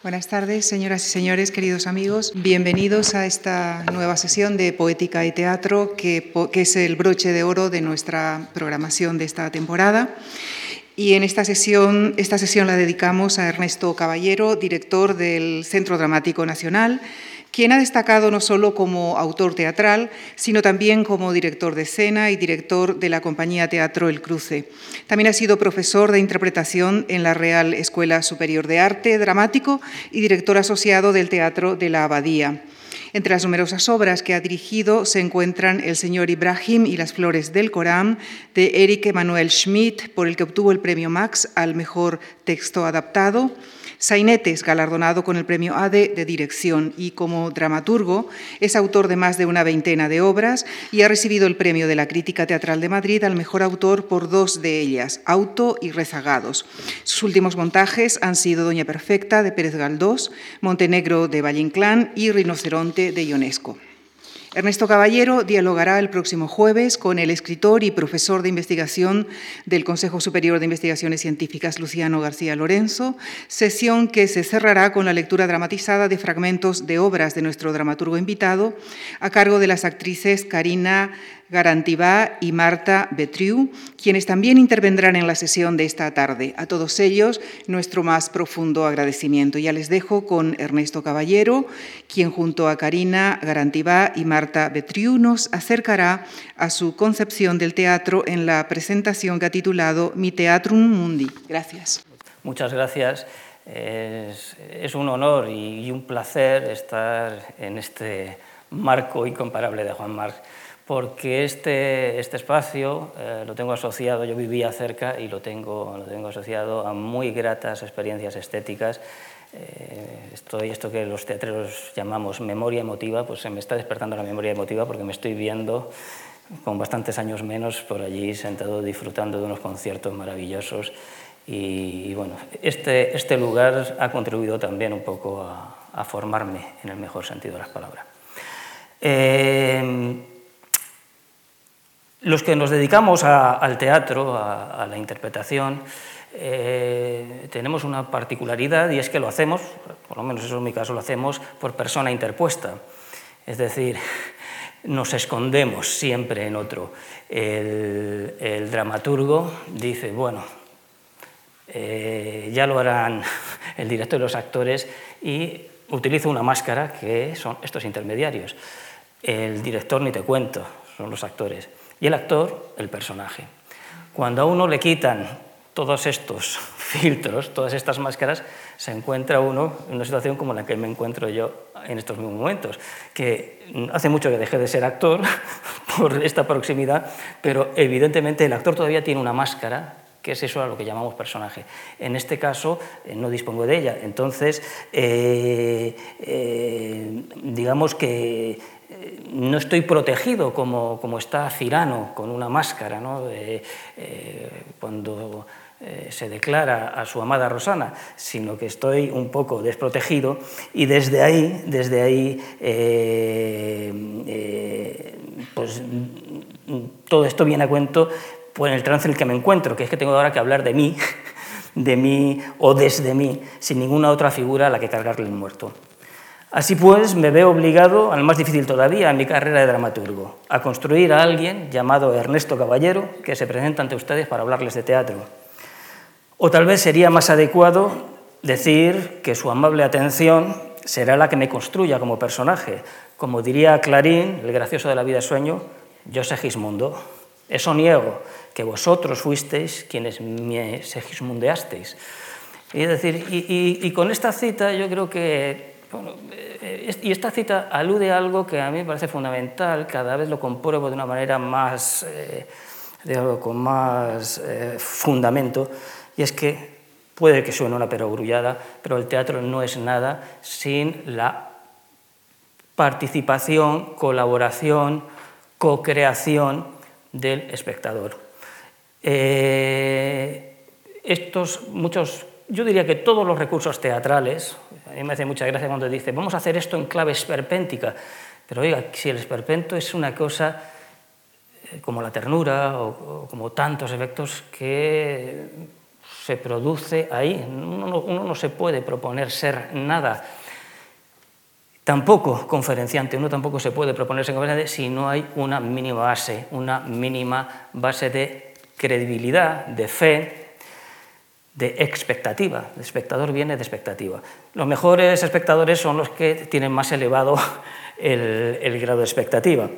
Buenas tardes, señoras y señores, queridos amigos. Bienvenidos a esta nueva sesión de Poética y Teatro, que, es el broche de oro de nuestra programación de esta temporada. Y en esta sesión, esta sesión la dedicamos a Ernesto Caballero, director del Centro Dramático Nacional, quien ha destacado no solo como autor teatral, sino también como director de escena y director de la compañía Teatro El Cruce. También ha sido profesor de interpretación en la Real Escuela Superior de Arte Dramático y director asociado del Teatro de la Abadía. Entre las numerosas obras que ha dirigido se encuentran El Señor Ibrahim y las Flores del Corán, de Eric Emanuel Schmidt, por el que obtuvo el premio Max al mejor texto adaptado, Sainetes, galardonado con el premio ADE de dirección y como dramaturgo, es autor de más de una veintena de obras y ha recibido el premio de la Crítica Teatral de Madrid al mejor autor por dos de ellas, Auto y Rezagados. Sus últimos montajes han sido Doña Perfecta de Pérez Galdós, Montenegro de Valle Inclán y Rinoceronte de Ionesco. Ernesto Caballero dialogará el próximo jueves con el escritor y profesor de investigación del Consejo Superior de Investigaciones Científicas, Luciano García Lorenzo, sesión que se cerrará con la lectura dramatizada de fragmentos de obras de nuestro dramaturgo invitado, a cargo de las actrices Karina Garantibá y Marta Betriu, quienes también intervendrán en la sesión de esta tarde. A todos ellos, nuestro más profundo agradecimiento. Ya les dejo con Ernesto Caballero, quien junto a Karina Garantibá y Marta Betriu nos acercará a su concepción del teatro en la presentación que ha titulado Mi Teatrum Mundi. Gracias. Muchas gracias. Es, un honor y un placer estar en este marco incomparable de Juan Marc porque este, este espacio eh, lo tengo asociado, yo vivía cerca y lo tengo, lo tengo asociado a muy gratas experiencias estéticas. Eh, estoy, esto que los teatreros llamamos memoria emotiva, pues se me está despertando la memoria emotiva porque me estoy viendo con bastantes años menos por allí sentado disfrutando de unos conciertos maravillosos. Y, bueno, este, este lugar ha contribuido también un poco a, a formarme en el mejor sentido de las palabras. Eh, los que nos dedicamos al teatro, a, la interpretación, eh, tenemos una particularidad y es que lo hacemos, por lo menos eso en mi caso lo hacemos, por persona interpuesta. Es decir, nos escondemos siempre en otro. El, dramaturgo dice, bueno, eh, ya lo harán el director y los actores y utiliza una máscara que son estos intermediarios. El director ni te cuento, son los actores y el actor el personaje. Cuando a uno le quitan todos estos filtros, todas estas máscaras, se encuentra uno en una situación como la que me encuentro yo en estos mismos momentos, que hace mucho que dejé de ser actor por esta proximidad, pero evidentemente el actor todavía tiene una máscara que es eso a lo que llamamos personaje. En este caso eh, no dispongo de ella, entonces eh, eh, digamos que no estoy protegido como, como, está Cirano con una máscara ¿no? eh, cuando eh, se declara a su amada Rosana, sino que estoy un poco desprotegido y desde ahí, desde ahí eh, pues, todo esto viene a cuento en el trance en el que me encuentro, que es que tengo ahora que hablar de mí, de mí o desde mí, sin ninguna otra figura a la que cargarle el muerto. Así pues, me veo obligado, al más difícil todavía, en mi carrera de dramaturgo, a construir a alguien llamado Ernesto Caballero, que se presenta ante ustedes para hablarles de teatro. O tal vez sería más adecuado decir que su amable atención será la que me construya como personaje. Como diría Clarín, el gracioso de la vida sueño, yo Segismundo. Eso niego, que vosotros fuisteis quienes me segismundeasteis. Y, decir, y con esta cita yo creo que eh, y esta cita alude a algo que a mí me parece fundamental, cada vez lo compruebo de una manera más, eh, con más eh, fundamento, y es que puede que suene una perogrullada, pero el teatro no es nada sin la participación, colaboración, co-creación del espectador. estos muchos yo diría que todos los recursos teatrales, a mí me hace mucha gracia cuando dice, vamos a hacer esto en clave esperpéntica, pero oiga, si el esperpento es una cosa eh, como la ternura o, como tantos efectos que se produce ahí. Uno no, se puede proponer ser nada. Tampoco conferenciante, uno tampoco se puede proponer ser conferenciante si no hay una mínima base, una mínima base de credibilidad, de fe, de expectativa. El espectador viene de expectativa. Los mejores espectadores son los que tienen más elevado el, grado de expectativa.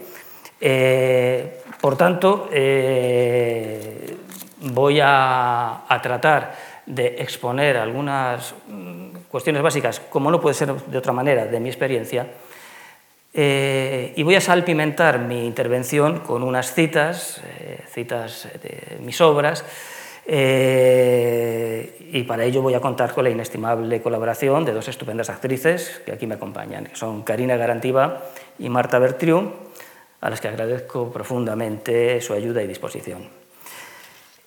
Eh, por tanto, eh, voy a, tratar de exponer algunas mm, cuestiones básicas, como no puede ser de otra manera, de mi experiencia, eh, y voy a salpimentar mi intervención con unas citas, citas de mis obras, y para ello voy a contar con la inestimable colaboración de dos estupendas actrices que aquí me acompañan, que son Karina Garantiva y Marta Bertriu, a las que agradezco profundamente su ayuda y disposición.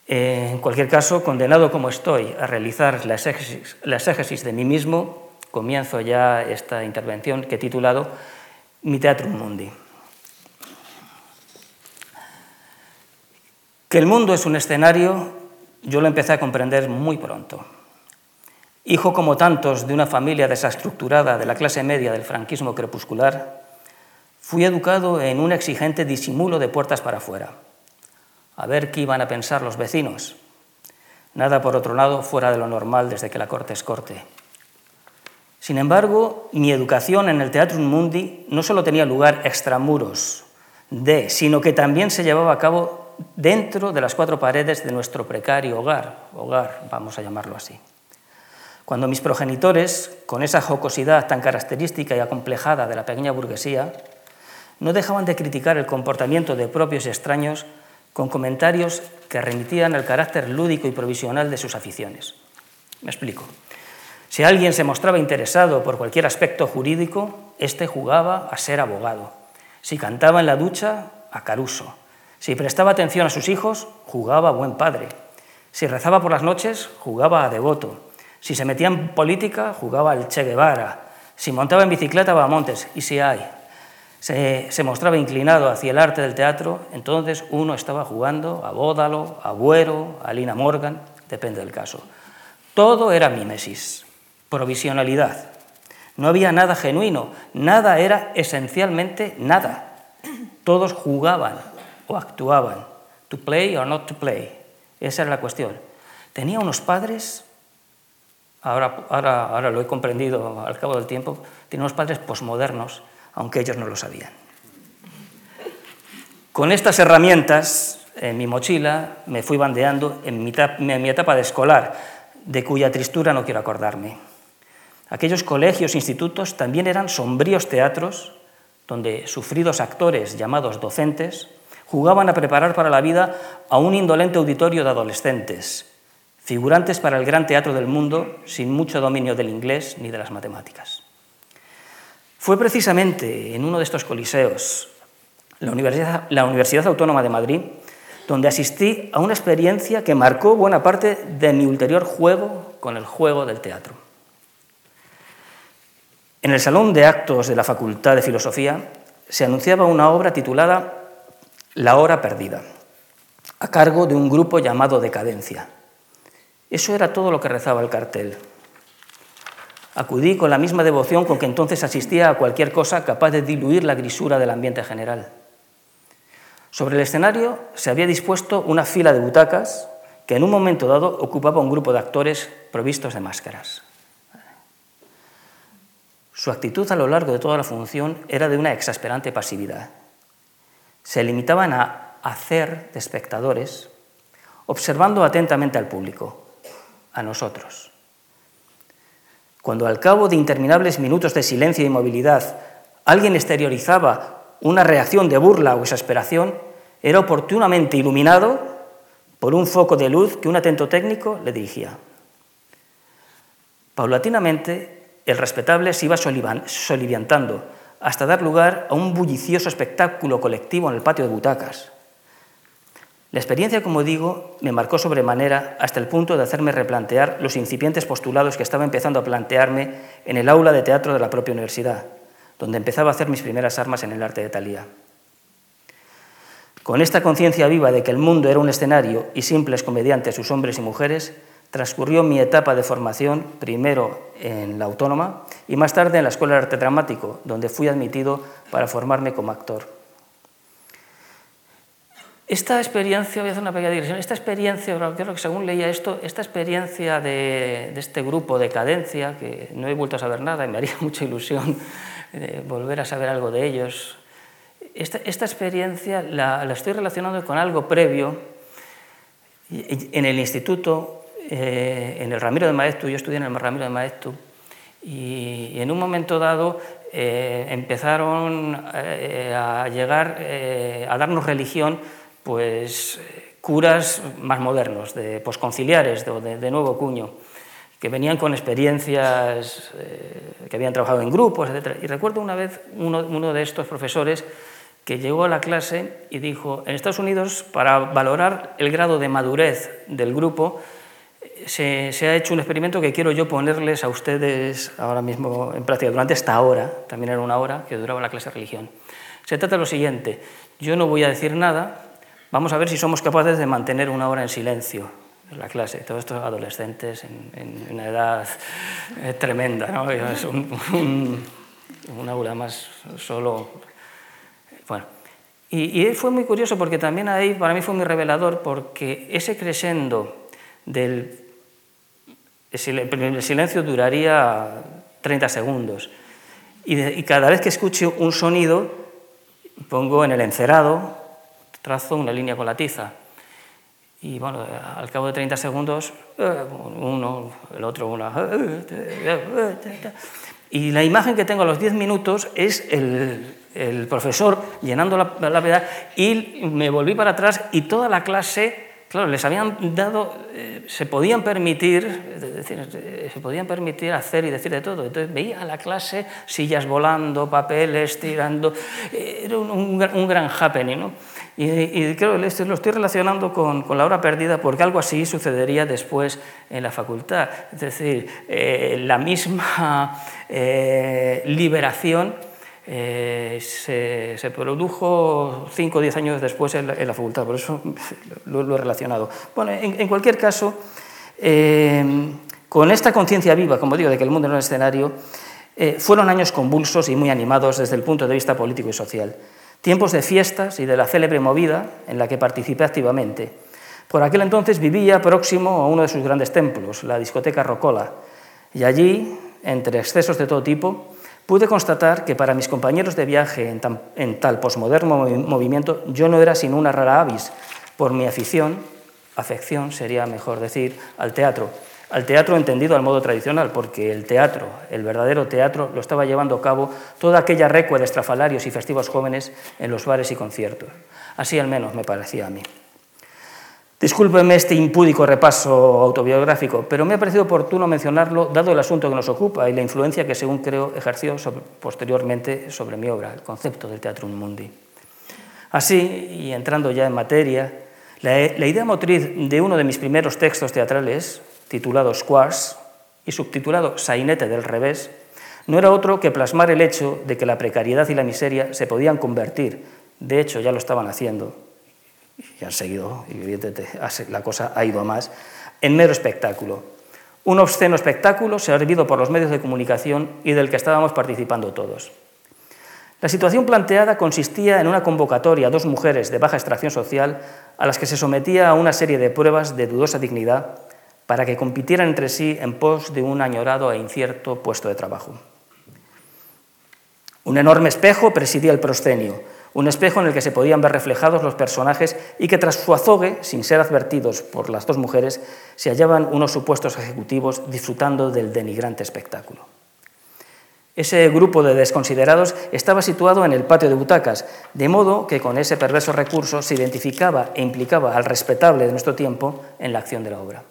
En cualquier caso, condenado como estoy a realizar la exégesis, de mí mismo, comienzo ya esta intervención que he titulado Mi Teatrum Mundi. Que el mundo es un escenario yo lo empecé a comprender muy pronto. Hijo como tantos de una familia desestructurada de la clase media del franquismo crepuscular, fui educado en un exigente disimulo de puertas para afuera. A ver qué iban a pensar los vecinos. Nada, por otro lado, fuera de lo normal desde que la corte es corte. Sin embargo, mi educación en el Teatrum Mundi no solo tenía lugar extramuros de, sino que también se llevaba a cabo dentro de las cuatro paredes de nuestro precario hogar, hogar, vamos a llamarlo así. Cuando mis progenitores, con esa jocosidad tan característica y acomplejada de la pequeña burguesía, no dejaban de criticar el comportamiento de propios y extraños con comentarios que remitían al carácter lúdico y provisional de sus aficiones. Me explico. Si alguien se mostraba interesado por cualquier aspecto jurídico, éste jugaba a ser abogado. Si cantaba en la ducha, a Caruso. Si prestaba atención a sus hijos, jugaba a buen padre. Si rezaba por las noches, jugaba a devoto. Si se metía en política, jugaba al Che Guevara. Si montaba en bicicleta, va a montes. Y si hay, se, se, mostraba inclinado hacia el arte del teatro, entonces uno estaba jugando a Bódalo, a Buero, a Lina Morgan, depende del caso. Todo era mimesis, provisionalidad. No había nada genuino, nada era esencialmente nada. Todos jugaban, o actuaban. To play or not to play. Esa era la cuestión. Tenía unos padres, ahora, ahora, ahora lo he comprendido al cabo del tiempo, tenía unos padres posmodernos, aunque ellos no lo sabían. Con estas herramientas en mi mochila me fui bandeando en mi, en mi etapa de escolar, de cuya tristura no quiero acordarme. Aquellos colegios, institutos también eran sombríos teatros donde sufridos actores llamados docentes jugaban a preparar para la vida a un indolente auditorio de adolescentes, figurantes para el gran teatro del mundo sin mucho dominio del inglés ni de las matemáticas. Fue precisamente en uno de estos coliseos, la Universidad, la Universidad Autónoma de Madrid, donde asistí a una experiencia que marcó buena parte de mi ulterior juego con el juego del teatro. En el Salón de Actos de la Facultad de Filosofía se anunciaba una obra titulada la hora perdida, a cargo de un grupo llamado Decadencia. Eso era todo lo que rezaba el cartel. Acudí con la misma devoción con que entonces asistía a cualquier cosa capaz de diluir la grisura del ambiente general. Sobre el escenario se había dispuesto una fila de butacas que en un momento dado ocupaba un grupo de actores provistos de máscaras. Su actitud a lo largo de toda la función era de una exasperante pasividad se limitaban a hacer de espectadores, observando atentamente al público, a nosotros. Cuando al cabo de interminables minutos de silencio y movilidad alguien exteriorizaba una reacción de burla o exasperación, era oportunamente iluminado por un foco de luz que un atento técnico le dirigía. Paulatinamente, el respetable se iba soliviantando, hasta dar lugar a un bullicioso espectáculo colectivo en el patio de butacas. La experiencia, como digo, me marcó sobremanera hasta el punto de hacerme replantear los incipientes postulados que estaba empezando a plantearme en el aula de teatro de la propia universidad, donde empezaba a hacer mis primeras armas en el arte de Talía. Con esta conciencia viva de que el mundo era un escenario y simples comediantes sus hombres y mujeres, transcurrió mi etapa de formación primero en la Autónoma y más tarde en la Escuela de Arte Dramático, donde fui admitido para formarme como actor. Esta experiencia, voy a hacer una pequeña digresión, esta experiencia, creo que según leía esto, esta experiencia de, este grupo de cadencia, que no he vuelto a saber nada y me haría mucha ilusión eh, volver a saber algo de ellos, esta, experiencia la, estoy relacionando con algo previo. En el instituto, eh, en el Ramiro de Maeztu, yo estudié en el Ramiro de Maeztu, y en un momento dado eh, empezaron a llegar a darnos religión pues curas más modernos, de posconciliares, de, de nuevo cuño, que venían con experiencias, eh, que habían trabajado en grupos, etc. Y recuerdo una vez uno, uno, de estos profesores que llegó a la clase y dijo, en Estados Unidos, para valorar el grado de madurez del grupo, se, ha hecho un experimento que quiero yo ponerles a ustedes ahora mismo en práctica, durante esta hora, también era una hora que duraba la clase de religión. Se trata de lo siguiente, yo no voy a decir nada, Vamos a ver si somos capaces de mantener una hora en silencio en la clase. Todos estos adolescentes en, una edad eh, tremenda, ¿no? Es un, aula más solo. Bueno, y, fue muy curioso porque también ahí para mí fue muy revelador porque ese crescendo del el silencio duraría 30 segundos y, cada vez que escucho un sonido pongo en el encerado trazo una línea con la tiza. Y bueno, al cabo de 30 segundos, eh, uno, el otro, una... Y la imagen que tengo a los 10 minutos es el, profesor llenando la, la y me volví para atrás y toda la clase Claro, les habían dado, eh, se podían permitir, decir, eh, se podían permitir hacer y decir de todo. Entonces veía la clase, sillas volando, papeles tirando, era un, un, gran happening. ¿no? Y, creo que lo estoy relacionando con, con, la hora perdida porque algo así sucedería después en la facultad. Es decir, eh, la misma eh, liberación eh, se, produjo 5 o 10 años después en la, facultad, por eso lo, he relacionado. Bueno, en, cualquier caso, con esta conciencia viva, como digo, de que el mundo era un escenario, fueron años convulsos y muy animados desde el punto de vista político y social tiempos de fiestas y de la célebre movida en la que participé activamente. Por aquel entonces vivía próximo a uno de sus grandes templos, la discoteca Rocola, y allí, entre excesos de todo tipo, pude constatar que para mis compañeros de viaje en, tal posmoderno movimiento yo no era sino una rara avis por mi afición, afección sería mejor decir, al teatro, al teatro entendido al modo tradicional, porque el teatro, el verdadero teatro, lo estaba llevando a cabo toda aquella recua de estrafalarios y festivos jóvenes en los bares y conciertos. Así al menos me parecía a mí. Discúlpeme este impúdico repaso autobiográfico, pero me ha parecido oportuno mencionarlo dado el asunto que nos ocupa y la influencia que, según creo, ejerció posteriormente sobre mi obra, el concepto del teatro mundi. Así, y entrando ya en materia, la, idea motriz de uno de mis primeros textos teatrales, titulado Squares y subtitulado Sainete del revés, no era otro que plasmar el hecho de que la precariedad y la miseria se podían convertir, de hecho ya lo estaban haciendo, y han seguido, evidentemente la cosa ha ido a más, en mero espectáculo. Un obsceno espectáculo servido por los medios de comunicación y del que estábamos participando todos. La situación planteada consistía en una convocatoria a dos mujeres de baja extracción social a las que se sometía a una serie de pruebas de dudosa dignidad para que compitieran entre sí en pos de un añorado e incierto puesto de trabajo. Un enorme espejo presidía el proscenio, un espejo en el que se podían ver reflejados los personajes y que tras su azogue, sin ser advertidos por las dos mujeres, se hallaban unos supuestos ejecutivos disfrutando del denigrante espectáculo. Ese grupo de desconsiderados estaba situado en el patio de butacas, de modo que con ese perverso recurso se identificaba e implicaba al respetable de nuestro tiempo en la acción de la obra.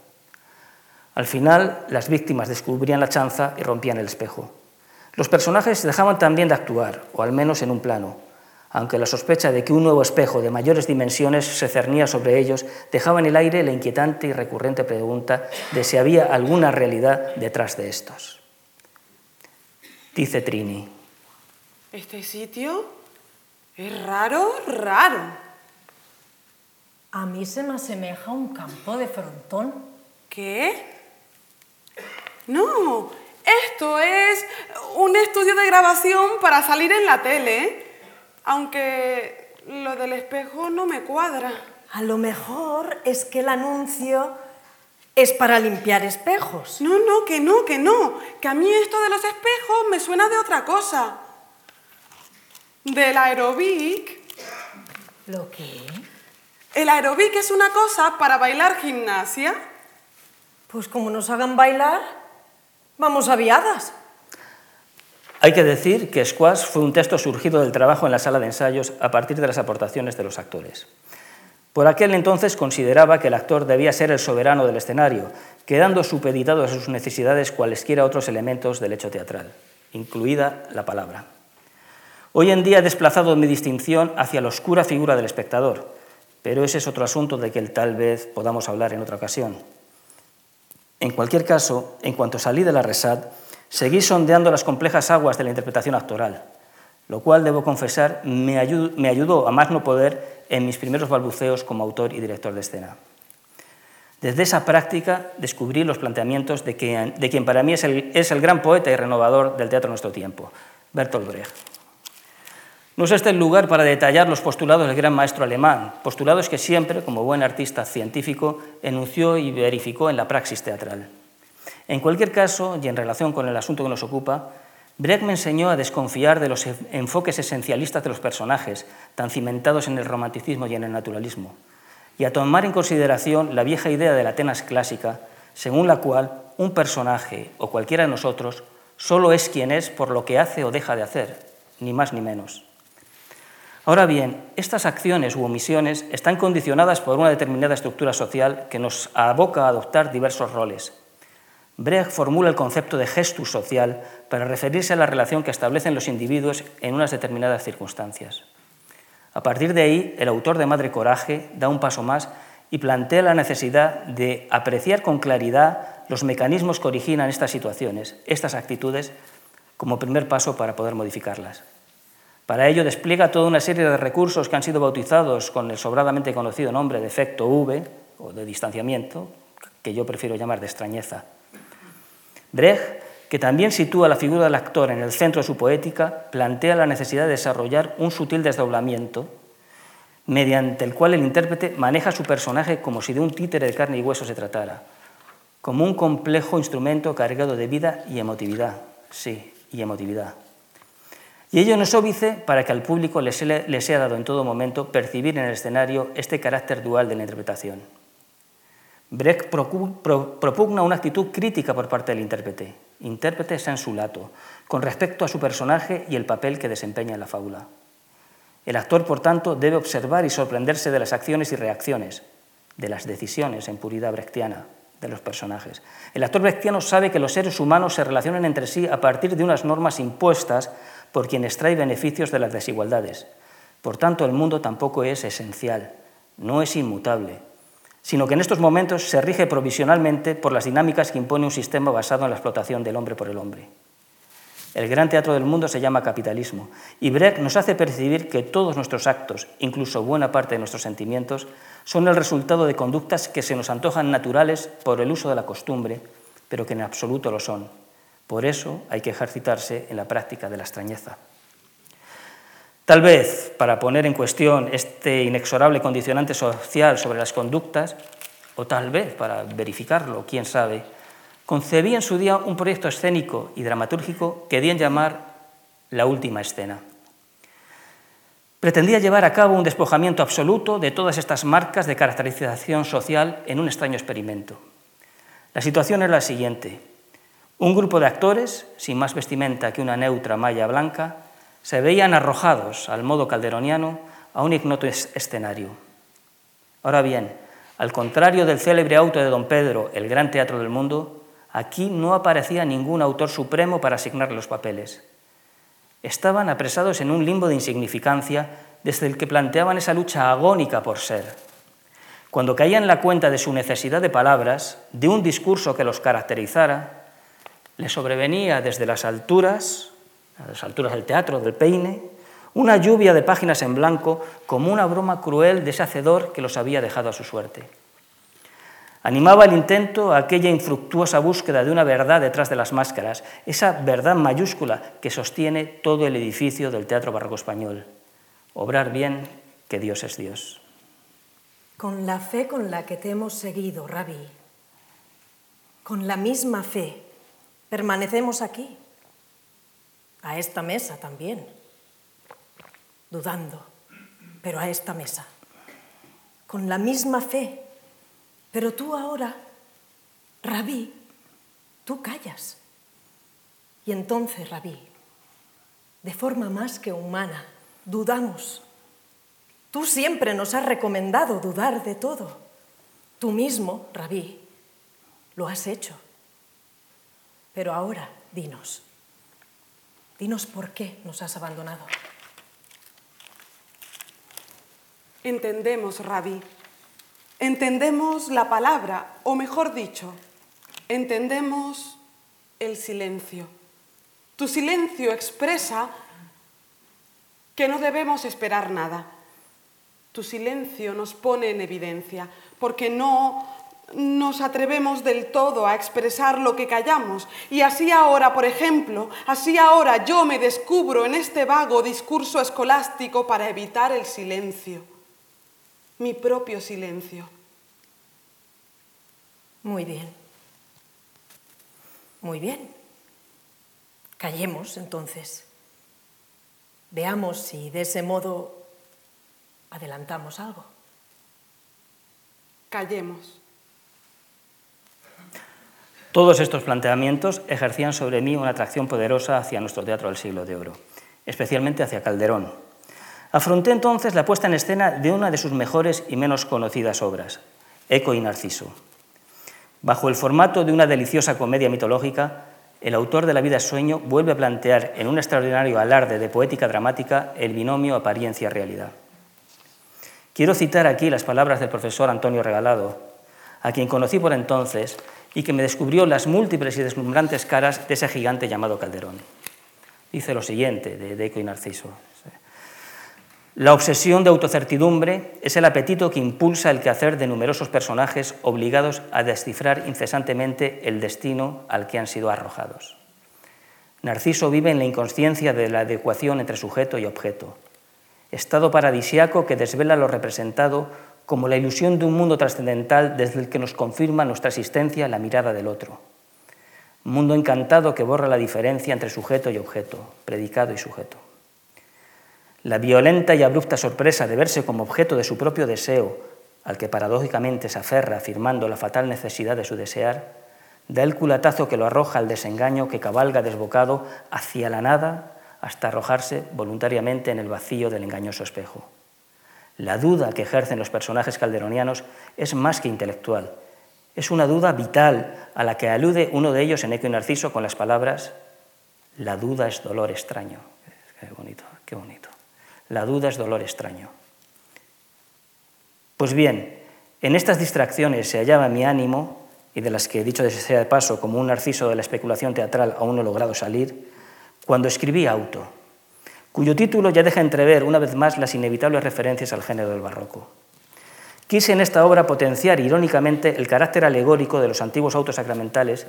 Al final, las víctimas descubrían la chanza y rompían el espejo. Los personajes dejaban también de actuar, o al menos en un plano, aunque la sospecha de que un nuevo espejo de mayores dimensiones se cernía sobre ellos dejaba en el aire la inquietante y recurrente pregunta de si había alguna realidad detrás de estos. Dice Trini. Este sitio es raro, raro. A mí se me asemeja a un campo de frontón. ¿Qué? No, esto es un estudio de grabación para salir en la tele. Aunque lo del espejo no me cuadra. A lo mejor es que el anuncio es para limpiar espejos. No, no, que no, que no. Que a mí esto de los espejos me suena de otra cosa. Del aerobic. ¿Lo qué? El aerobic es una cosa para bailar gimnasia. Pues como nos hagan bailar, vamos aviadas. Hay que decir que Squash fue un texto surgido del trabajo en la sala de ensayos a partir de las aportaciones de los actores. Por aquel entonces consideraba que el actor debía ser el soberano del escenario, quedando supeditado a sus necesidades cualesquiera otros elementos del hecho teatral, incluida la palabra. Hoy en día he desplazado mi distinción hacia la oscura figura del espectador, pero ese es otro asunto de que tal vez podamos hablar en otra ocasión. En cualquier caso, en cuanto salí de la RESAD, seguí sondeando las complejas aguas de la interpretación actoral, lo cual, debo confesar, me ayudó, a más no poder en mis primeros balbuceos como autor y director de escena. Desde esa práctica descubrí los planteamientos de quien, para mí es el, es el gran poeta y renovador del teatro de nuestro tiempo, Bertolt Brecht. No es este el lugar para detallar los postulados del gran maestro alemán, postulados que siempre, como buen artista científico, enunció y verificó en la praxis teatral. En cualquier caso, y en relación con el asunto que nos ocupa, Brecht me enseñó a desconfiar de los enfoques esencialistas de los personajes, tan cimentados en el romanticismo y en el naturalismo, y a tomar en consideración la vieja idea de la Atenas clásica, según la cual un personaje o cualquiera de nosotros solo es quien es por lo que hace o deja de hacer, ni más ni menos. Ahora bien, estas acciones u omisiones están condicionadas por una determinada estructura social que nos aboca a adoptar diversos roles. Brecht formula el concepto de gestus social para referirse a la relación que establecen los individuos en unas determinadas circunstancias. A partir de ahí, el autor de Madre Coraje da un paso más y plantea la necesidad de apreciar con claridad los mecanismos que originan estas situaciones, estas actitudes, como primer paso para poder modificarlas. Para ello despliega toda una serie de recursos que han sido bautizados con el sobradamente conocido nombre de efecto V o de distanciamiento, que yo prefiero llamar de extrañeza. Brecht, que también sitúa la figura del actor en el centro de su poética, plantea la necesidad de desarrollar un sutil desdoblamiento mediante el cual el intérprete maneja su personaje como si de un títere de carne y hueso se tratara, como un complejo instrumento cargado de vida y emotividad, sí, y emotividad. Y ello no es óbice para que al público le sea dado en todo momento percibir en el escenario este carácter dual de la interpretación. Brecht propugna una actitud crítica por parte del intérprete, intérprete sensulato, con respecto a su personaje y el papel que desempeña en la fábula. El actor, por tanto, debe observar y sorprenderse de las acciones y reacciones, de las decisiones en puridad brechtiana de los personajes. El actor brechtiano sabe que los seres humanos se relacionan entre sí a partir de unas normas impuestas por quien extrae beneficios de las desigualdades. Por tanto, el mundo tampoco es esencial, no es inmutable, sino que en estos momentos se rige provisionalmente por las dinámicas que impone un sistema basado en la explotación del hombre por el hombre. El gran teatro del mundo se llama capitalismo y Brecht nos hace percibir que todos nuestros actos, incluso buena parte de nuestros sentimientos, son el resultado de conductas que se nos antojan naturales por el uso de la costumbre, pero que en absoluto lo son. Por eso hay que ejercitarse en la práctica de la extrañeza. Tal vez, para poner en cuestión este inexorable condicionante social sobre las conductas, o tal vez para verificarlo, quién sabe, concebí en su día un proyecto escénico y dramatúrgico que di en llamar La Última Escena. Pretendía llevar a cabo un despojamiento absoluto de todas estas marcas de caracterización social en un extraño experimento. La situación era la siguiente. Un grupo de actores, sin más vestimenta que una neutra malla blanca, se veían arrojados, al modo calderoniano, a un ignoto escenario. Ahora bien, al contrario del célebre auto de don Pedro, el gran teatro del mundo, aquí no aparecía ningún autor supremo para asignar los papeles. Estaban apresados en un limbo de insignificancia desde el que planteaban esa lucha agónica por ser. Cuando caían en la cuenta de su necesidad de palabras, de un discurso que los caracterizara, le sobrevenía desde las alturas, a las alturas del teatro, del peine, una lluvia de páginas en blanco como una broma cruel de ese hacedor que los había dejado a su suerte. Animaba el intento aquella infructuosa búsqueda de una verdad detrás de las máscaras, esa verdad mayúscula que sostiene todo el edificio del teatro barroco español. Obrar bien, que Dios es Dios. Con la fe con la que te hemos seguido, Rabí, con la misma fe, permanecemos aquí, a esta mesa también, dudando, pero a esta mesa, con la misma fe pero tú ahora, rabí, tú callas. Y entonces, rabí, de forma más que humana, dudamos. Tú siempre nos has recomendado dudar de todo. Tú mismo, rabí, lo has hecho. Pero ahora, dinos, dinos por qué nos has abandonado. Entendemos, rabí, entendemos la palabra, o mejor dicho, entendemos el silencio. Tu silencio expresa que no debemos esperar nada. Tu silencio nos pone en evidencia, porque no nos atrevemos del todo a expresar lo que callamos. Y así ahora, por ejemplo, así ahora yo me descubro en este vago discurso escolástico para evitar el silencio mi propio silencio. Muy bien. Muy bien. Callemos entonces. Veamos si de ese modo adelantamos algo. Callemos. Todos estos planteamientos ejercían sobre mí una atracción poderosa hacia nuestro teatro del siglo de oro, especialmente hacia Calderón, Afronté entonces la puesta en escena de una de sus mejores y menos conocidas obras, Eco y Narciso. Bajo el formato de una deliciosa comedia mitológica, el autor de La vida es sueño vuelve a plantear en un extraordinario alarde de poética dramática el binomio apariencia-realidad. Quiero citar aquí las palabras del profesor Antonio Regalado, a quien conocí por entonces y que me descubrió las múltiples y deslumbrantes caras de ese gigante llamado Calderón. Dice lo siguiente de Eco y Narciso. La obsesión de autocertidumbre es el apetito que impulsa el quehacer de numerosos personajes obligados a descifrar incesantemente el destino al que han sido arrojados. Narciso vive en la inconsciencia de la adecuación entre sujeto y objeto, estado paradisiaco que desvela lo representado como la ilusión de un mundo trascendental desde el que nos confirma nuestra existencia la mirada del otro. Mundo encantado que borra la diferencia entre sujeto y objeto, predicado y sujeto. La violenta y abrupta sorpresa de verse como objeto de su propio deseo, al que paradójicamente se aferra afirmando la fatal necesidad de su desear, da el culatazo que lo arroja al desengaño que cabalga desbocado hacia la nada hasta arrojarse voluntariamente en el vacío del engañoso espejo. La duda que ejercen los personajes calderonianos es más que intelectual, es una duda vital a la que alude uno de ellos en Eco y Narciso con las palabras, la duda es dolor extraño. Qué bonito, qué bonito. La duda es dolor extraño. Pues bien, en estas distracciones se hallaba mi ánimo, y de las que, dicho de sea de paso, como un narciso de la especulación teatral aún no he logrado salir, cuando escribí Auto, cuyo título ya deja entrever una vez más las inevitables referencias al género del barroco. Quise en esta obra potenciar irónicamente el carácter alegórico de los antiguos autos sacramentales,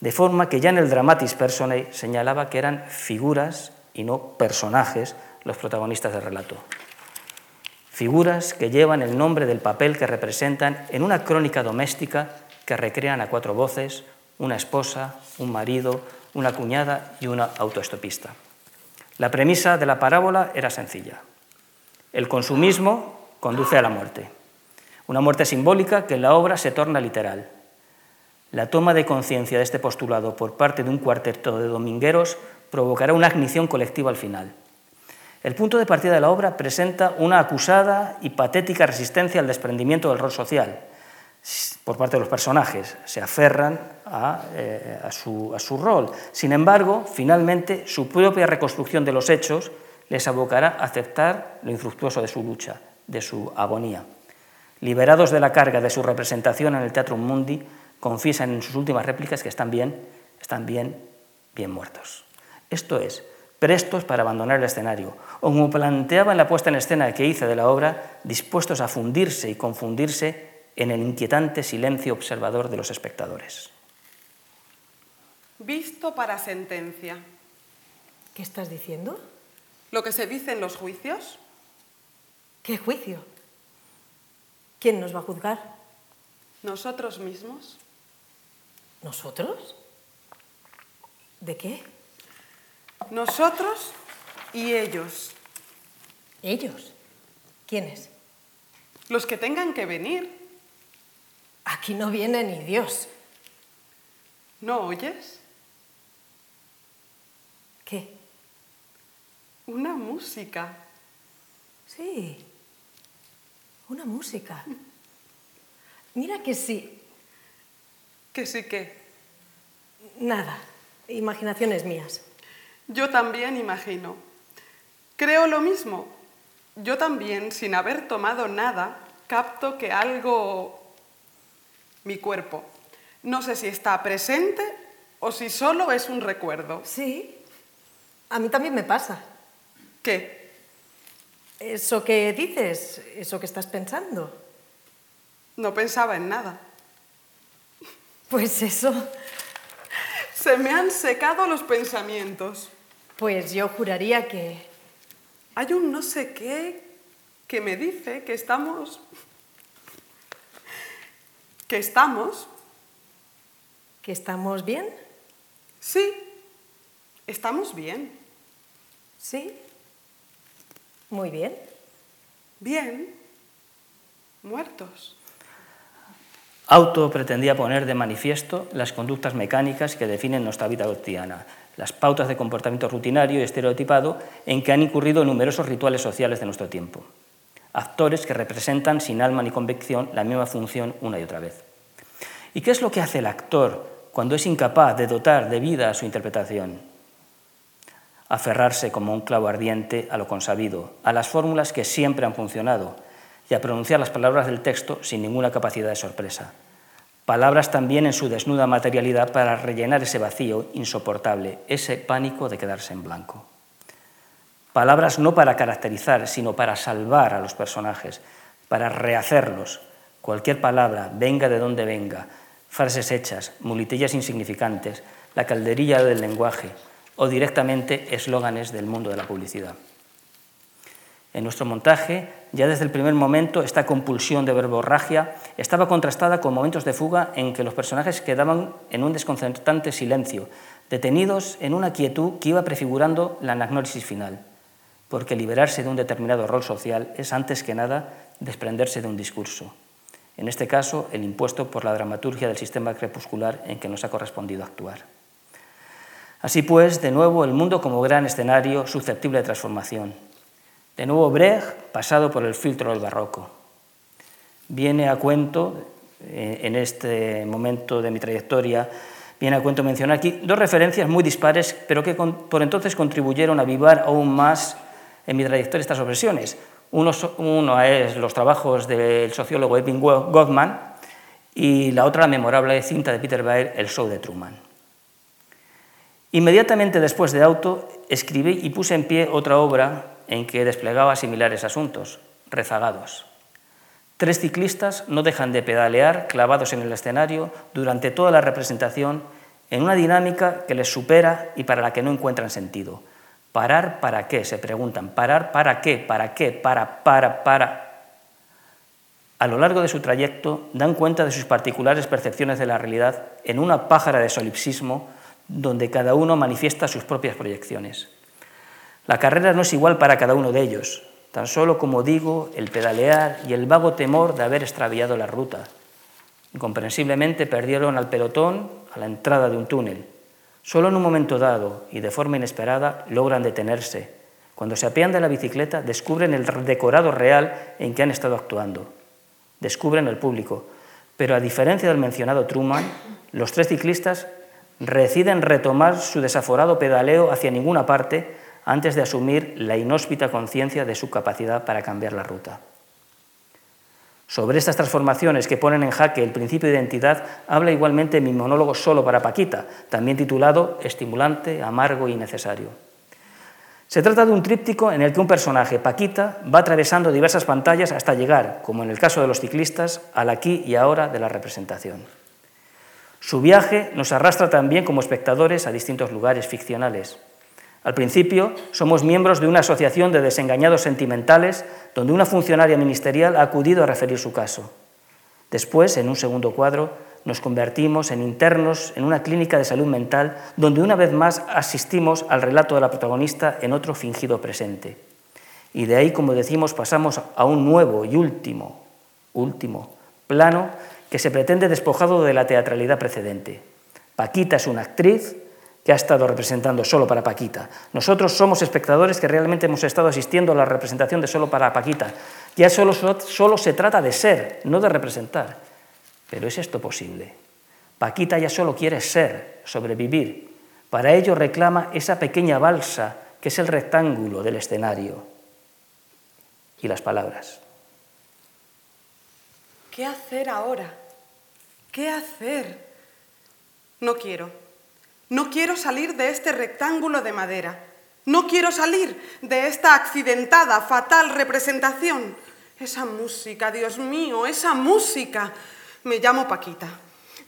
de forma que ya en el Dramatis Personae señalaba que eran figuras y no personajes los protagonistas del relato. Figuras que llevan el nombre del papel que representan en una crónica doméstica que recrean a cuatro voces, una esposa, un marido, una cuñada y una autoestopista. La premisa de la parábola era sencilla. El consumismo conduce a la muerte. Una muerte simbólica que en la obra se torna literal. La toma de conciencia de este postulado por parte de un cuarteto de domingueros provocará una ignición colectiva al final. El punto de partida de la obra presenta una acusada y patética resistencia al desprendimiento del rol social por parte de los personajes. Se aferran eh, a, su, rol. Sin embargo, finalmente, su propia reconstrucción de los hechos les abocará a aceptar lo infructuoso de su lucha, de su agonía. Liberados de la carga de su representación en el Teatro Mundi, confiesan en sus últimas réplicas que están bien, están bien, bien muertos. Esto es, prestos para abandonar el escenario, o como planteaba en la puesta en escena que hice de la obra, dispuestos a fundirse y confundirse en el inquietante silencio observador de los espectadores. Visto para sentencia. ¿Qué estás diciendo? Lo que se dice en los juicios. ¿Qué juicio? ¿Quién nos va a juzgar? Nosotros mismos. ¿Nosotros? ¿De qué? Nosotros y ellos. ¿Ellos? ¿Quiénes? Los que tengan que venir. Aquí no viene ni Dios. ¿No oyes? ¿Qué? Una música. Sí, una música. Mira que sí. ¿Que sí que? Nada, imaginaciones mías. Yo también imagino. Creo lo mismo. Yo también, sin haber tomado nada, capto que algo... mi cuerpo. No sé si está presente o si solo es un recuerdo. Sí, a mí también me pasa. ¿Qué? Eso que dices, eso que estás pensando. No pensaba en nada. Pues eso. Se me han secado los pensamientos. Pues yo juraría que... Hay un no sé qué que me dice que estamos... que estamos... ¿Que estamos bien? Sí, estamos bien. Sí. Muy bien. Bien. Muertos. Auto pretendía poner de manifiesto las conductas mecánicas que definen nuestra vida cotidiana, las pautas de comportamiento rutinario y estereotipado en que han incurrido numerosos rituales sociales de nuestro tiempo. Actores que representan sin alma ni convicción la misma función una y otra vez. ¿Y qué es lo que hace el actor cuando es incapaz de dotar de vida a su interpretación? Aferrarse como un clavo ardiente a lo consabido, a las fórmulas que siempre han funcionado y a pronunciar las palabras del texto sin ninguna capacidad de sorpresa. Palabras también en su desnuda materialidad para rellenar ese vacío insoportable, ese pánico de quedarse en blanco. Palabras no para caracterizar, sino para salvar a los personajes, para rehacerlos. Cualquier palabra, venga de donde venga, frases hechas, muletillas insignificantes, la calderilla del lenguaje o directamente eslóganes del mundo de la publicidad. En nuestro montaje, ya desde el primer momento, esta compulsión de verborragia estaba contrastada con momentos de fuga en que los personajes quedaban en un desconcertante silencio, detenidos en una quietud que iba prefigurando la anagnórisis final, porque liberarse de un determinado rol social es antes que nada desprenderse de un discurso, en este caso el impuesto por la dramaturgia del sistema crepuscular en que nos ha correspondido actuar. Así pues, de nuevo, el mundo como gran escenario susceptible de transformación, de nuevo Brecht, pasado por el filtro del barroco. Viene a cuento, eh, en este momento de mi trayectoria, viene a cuento mencionar aquí dos referencias muy dispares, pero que por entonces contribuyeron a avivar aún más en mi trayectoria estas obsesiones. Uno, uno es los trabajos del sociólogo Edwin Goffman y la otra la memorable cinta de Peter Baer, El show de Truman. Inmediatamente después de Auto, escribí y puse en pie otra obra en que desplegaba similares asuntos, rezagados. Tres ciclistas no dejan de pedalear clavados en el escenario durante toda la representación en una dinámica que les supera y para la que no encuentran sentido. ¿Parar para qué? Se preguntan. ¿Parar para qué? ¿Para qué? Para, para, para. A lo largo de su trayecto dan cuenta de sus particulares percepciones de la realidad en una pájara de solipsismo donde cada uno manifiesta sus propias proyecciones. La carrera no es igual para cada uno de ellos, tan solo como digo, el pedalear y el vago temor de haber extraviado la ruta. Incomprensiblemente perdieron al pelotón a la entrada de un túnel. Solo en un momento dado y de forma inesperada logran detenerse. Cuando se apean de la bicicleta descubren el decorado real en que han estado actuando. Descubren el público. Pero a diferencia del mencionado Truman, los tres ciclistas deciden retomar su desaforado pedaleo hacia ninguna parte antes de asumir la inhóspita conciencia de su capacidad para cambiar la ruta. Sobre estas transformaciones que ponen en jaque el principio de identidad habla igualmente mi monólogo solo para Paquita, también titulado Estimulante, amargo y necesario. Se trata de un tríptico en el que un personaje, Paquita, va atravesando diversas pantallas hasta llegar, como en el caso de los ciclistas, al aquí y ahora de la representación. Su viaje nos arrastra también como espectadores a distintos lugares ficcionales. Al principio somos miembros de una asociación de desengañados sentimentales donde una funcionaria ministerial ha acudido a referir su caso. Después, en un segundo cuadro, nos convertimos en internos en una clínica de salud mental donde una vez más asistimos al relato de la protagonista en otro fingido presente. Y de ahí, como decimos, pasamos a un nuevo y último, último plano que se pretende despojado de la teatralidad precedente. Paquita es una actriz que ha estado representando solo para Paquita. Nosotros somos espectadores que realmente hemos estado asistiendo a la representación de solo para Paquita. Ya solo, solo se trata de ser, no de representar. Pero ¿es esto posible? Paquita ya solo quiere ser, sobrevivir. Para ello reclama esa pequeña balsa que es el rectángulo del escenario. Y las palabras. ¿Qué hacer ahora? ¿Qué hacer? No quiero. No quiero salir de este rectángulo de madera. No quiero salir de esta accidentada, fatal representación. Esa música, Dios mío, esa música. Me llamo Paquita.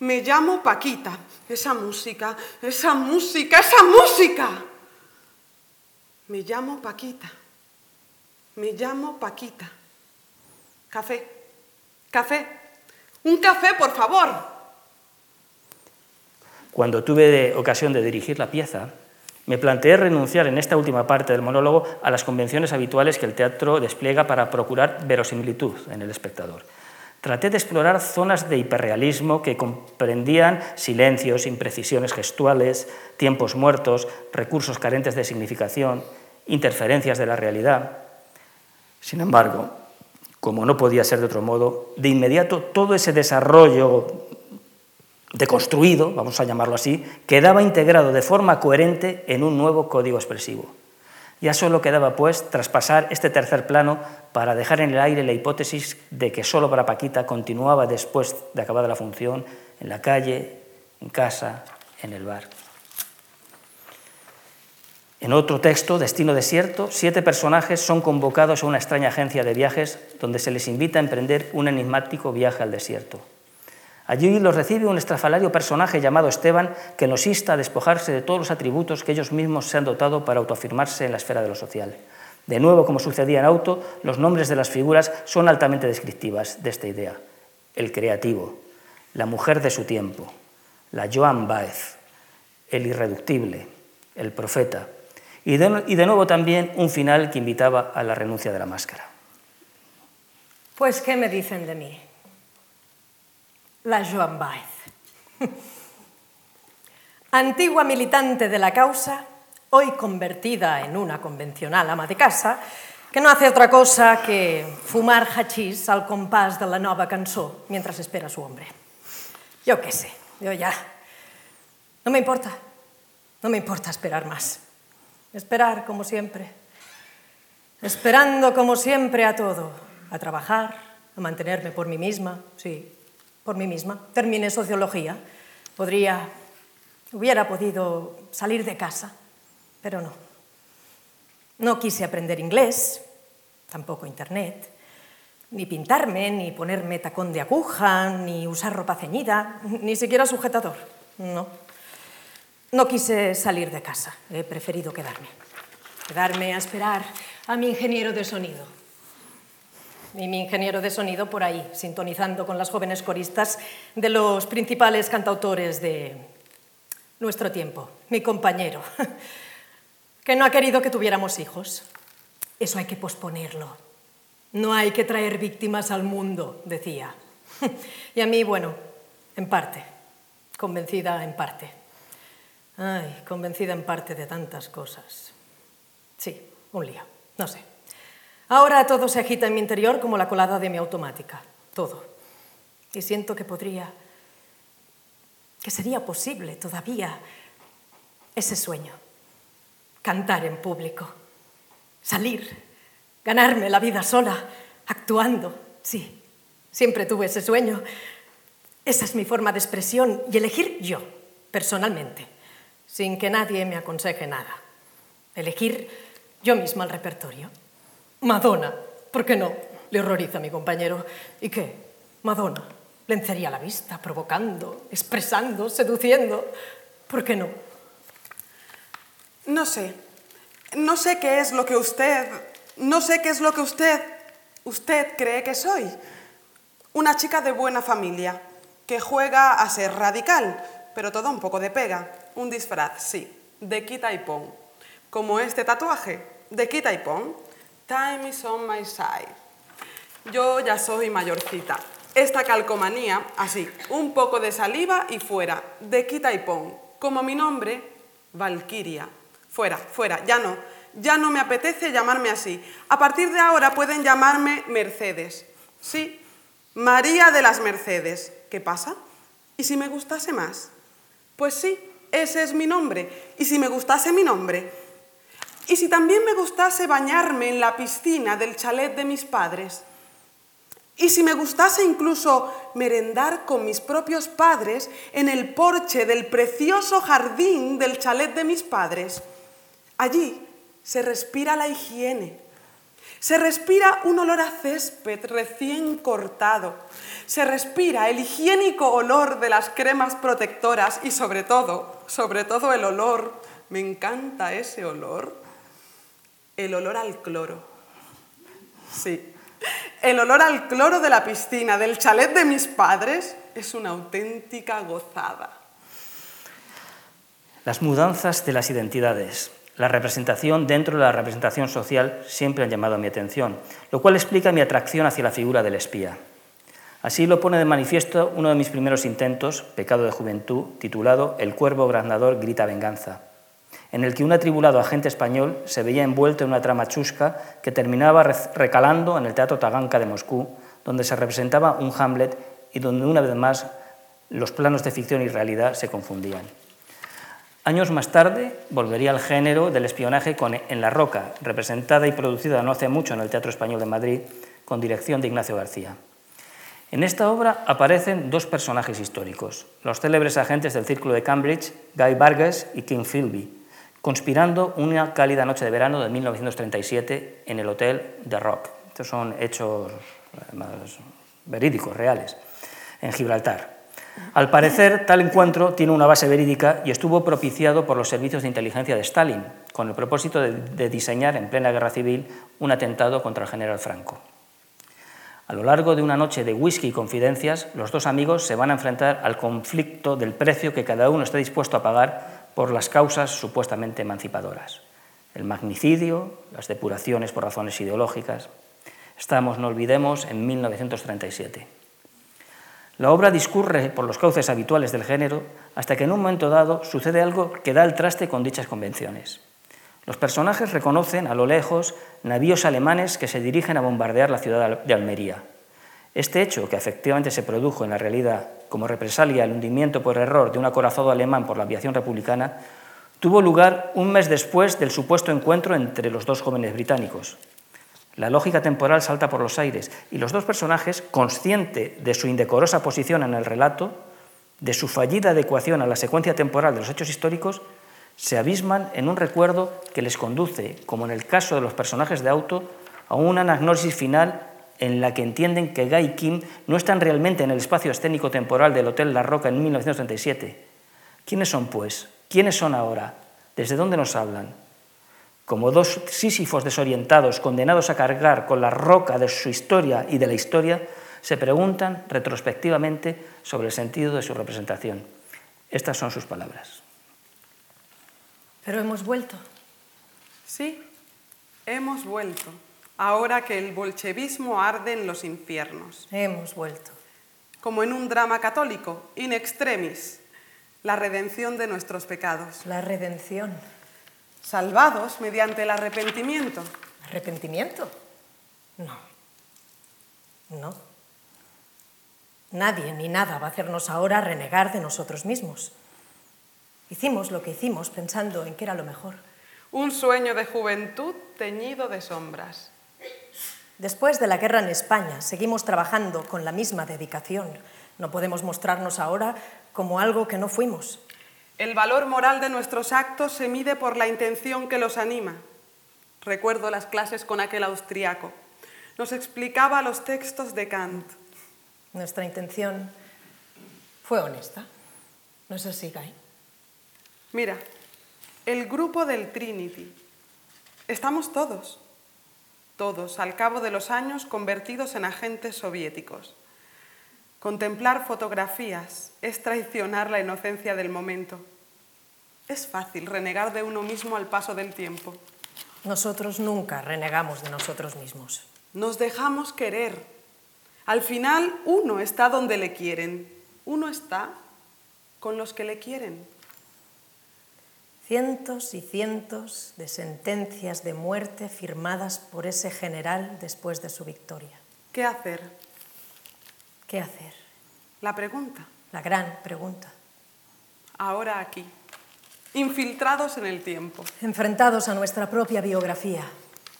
Me llamo Paquita. Esa música, esa música, esa música. Me llamo Paquita. Me llamo Paquita. Café. Café. Un café, por favor. Cuando tuve ocasión de dirigir la pieza, me planteé renunciar en esta última parte del monólogo a las convenciones habituales que el teatro despliega para procurar verosimilitud en el espectador. Traté de explorar zonas de hiperrealismo que comprendían silencios, imprecisiones gestuales, tiempos muertos, recursos carentes de significación, interferencias de la realidad. Sin embargo, como no podía ser de otro modo, de inmediato todo ese desarrollo deconstruido, vamos a llamarlo así, quedaba integrado de forma coherente en un nuevo código expresivo. Ya solo quedaba, pues, traspasar este tercer plano para dejar en el aire la hipótesis de que solo para Paquita continuaba después de acabada la función en la calle, en casa, en el bar. En otro texto, Destino Desierto, siete personajes son convocados a una extraña agencia de viajes donde se les invita a emprender un enigmático viaje al desierto. Allí los recibe un estrafalario personaje llamado Esteban que nos insta a despojarse de todos los atributos que ellos mismos se han dotado para autoafirmarse en la esfera de lo social. De nuevo, como sucedía en Auto, los nombres de las figuras son altamente descriptivas de esta idea. El creativo, la mujer de su tiempo, la Joan Baez, el irreductible, el profeta, y de, y de nuevo también un final que invitaba a la renuncia de la máscara. Pues, ¿qué me dicen de mí? La Joan Baez. Antigua militante de la causa, hoy convertida en una convencional ama de casa, que no hace otra cosa que fumar hachís al compás de la nova cançó mientras espera a su hombre. Yo qué sé, yo ya. No me importa, no me importa esperar más. Esperar como siempre. Esperando como siempre a todo, a trabajar, a mantenerme por mí misma, sí, por mí misma. Terminé sociología. Podría, hubiera podido salir de casa, pero no. No quise aprender inglés, tampoco internet, ni pintarme, ni ponerme tacón de aguja, ni usar ropa ceñida, ni siquiera sujetador. No. No quise salir de casa, he preferido quedarme. Quedarme a esperar a mi ingeniero de sonido y mi ingeniero de sonido por ahí, sintonizando con las jóvenes coristas de los principales cantautores de nuestro tiempo, mi compañero, que no ha querido que tuviéramos hijos. Eso hay que posponerlo. No hay que traer víctimas al mundo, decía. Y a mí, bueno, en parte, convencida en parte. Ay, convencida en parte de tantas cosas. Sí, un lío, no sé. Ahora todo se agita en mi interior como la colada de mi automática, todo. Y siento que podría, que sería posible todavía ese sueño, cantar en público, salir, ganarme la vida sola, actuando, sí, siempre tuve ese sueño. Esa es mi forma de expresión y elegir yo, personalmente, sin que nadie me aconseje nada. Elegir yo misma el repertorio. Madonna, ¿por qué no? Le horroriza a mi compañero. ¿Y qué? Madonna, lencería la vista, provocando, expresando, seduciendo. ¿Por qué no? No sé. No sé qué es lo que usted... No sé qué es lo que usted... Usted cree que soy. Una chica de buena familia, que juega a ser radical, pero todo un poco de pega. Un disfraz, sí, de quita y pon. Como este tatuaje, de quita y pon. Time is on my side. Yo ya soy mayorcita. Esta calcomanía, así, un poco de saliva y fuera, de quita y pon. Como mi nombre, Valquiria. Fuera, fuera, ya no. Ya no me apetece llamarme así. A partir de ahora pueden llamarme Mercedes. Sí, María de las Mercedes. ¿Qué pasa? ¿Y si me gustase más? Pues sí, ese es mi nombre. ¿Y si me gustase mi nombre? ¿Y si también me gustase bañarme en la piscina del chalet de mis padres? ¿Y si me gustase incluso merendar con mis propios padres en el porche del precioso jardín del chalet de mis padres? Allí se respira la higiene, se respira un olor a césped recién cortado. Se respira el higiénico olor de las cremas protectoras y sobre todo, sobre todo el olor, me encanta ese olor, el olor al cloro. Sí, el olor al cloro de la piscina, del chalet de mis padres, es una auténtica gozada. Las mudanzas de las identidades la representación dentro de la representación social siempre han llamado mi atención, lo cual explica mi atracción hacia la figura del espía. Así lo pone de manifiesto uno de mis primeros intentos, Pecado de Juventud, titulado El cuervo graznador grita venganza, en el que un atribulado agente español se veía envuelto en una trama chusca que terminaba recalando en el Teatro Taganka de Moscú, donde se representaba un Hamlet y donde una vez más los planos de ficción y realidad se confundían. Años más tarde volvería al género del espionaje con En la Roca, representada y producida no hace mucho en el Teatro Español de Madrid, con dirección de Ignacio García. En esta obra aparecen dos personajes históricos, los célebres agentes del Círculo de Cambridge, Guy Vargas y King Philby, conspirando una cálida noche de verano de 1937 en el Hotel The Rock. Estos son hechos verídicos, reales, en Gibraltar. Al parecer, tal encuentro tiene una base verídica y estuvo propiciado por los servicios de inteligencia de Stalin, con el propósito de, diseñar en plena guerra civil un atentado contra el general Franco. A lo largo de una noche de whisky y confidencias, los dos amigos se van a enfrentar al conflicto del precio que cada uno está dispuesto a pagar por las causas supuestamente emancipadoras. El magnicidio, las depuraciones por razones ideológicas. Estamos, no olvidemos, en 1937. La obra discurre por los cauces habituales del género hasta que en un momento dado sucede algo que da el traste con dichas convenciones. Los personajes reconocen a lo lejos navíos alemanes que se dirigen a bombardear la ciudad de Almería. Este hecho, que efectivamente se produjo en la realidad como represalia al hundimiento por error de un acorazado alemán por la aviación republicana, tuvo lugar un mes después del supuesto encuentro entre los dos jóvenes británicos, la lógica temporal salta por los aires y los dos personajes, consciente de su indecorosa posición en el relato, de su fallida adecuación a la secuencia temporal de los hechos históricos, se abisman en un recuerdo que les conduce, como en el caso de los personajes de auto, a una anagnosis final en la que entienden que Guy y Kim no están realmente en el espacio escénico temporal del Hotel La Roca en 1937. ¿Quiénes son, pues? ¿Quiénes son ahora? ¿Desde dónde nos hablan? como dos sísifos desorientados condenados a cargar con la roca de su historia y de la historia, se preguntan retrospectivamente sobre el sentido de su representación. Estas son sus palabras. Pero hemos vuelto. Sí, hemos vuelto, ahora que el bolchevismo arde en los infiernos. Hemos vuelto. Como en un drama católico, in extremis, la redención de nuestros pecados. La redención salvados mediante el arrepentimiento. ¿Arrepentimiento? No. No. Nadie ni nada va a hacernos ahora renegar de nosotros mismos. Hicimos lo que hicimos pensando en que era lo mejor. Un sueño de juventud teñido de sombras. Después de la guerra en España, seguimos trabajando con la misma dedicación. No podemos mostrarnos ahora como algo que no fuimos. El valor moral de nuestros actos se mide por la intención que los anima. Recuerdo las clases con aquel austriaco. Nos explicaba los textos de Kant. Nuestra intención fue honesta. ¿No es así, Guy? Mira, el grupo del Trinity. Estamos todos, todos, al cabo de los años, convertidos en agentes soviéticos. Contemplar fotografías es traicionar la inocencia del momento. Es fácil renegar de uno mismo al paso del tiempo. Nosotros nunca renegamos de nosotros mismos. Nos dejamos querer. Al final uno está donde le quieren. Uno está con los que le quieren. Cientos y cientos de sentencias de muerte firmadas por ese general después de su victoria. ¿Qué hacer? ¿Qué hacer? La pregunta. La gran pregunta. Ahora aquí, infiltrados en el tiempo. Enfrentados a nuestra propia biografía,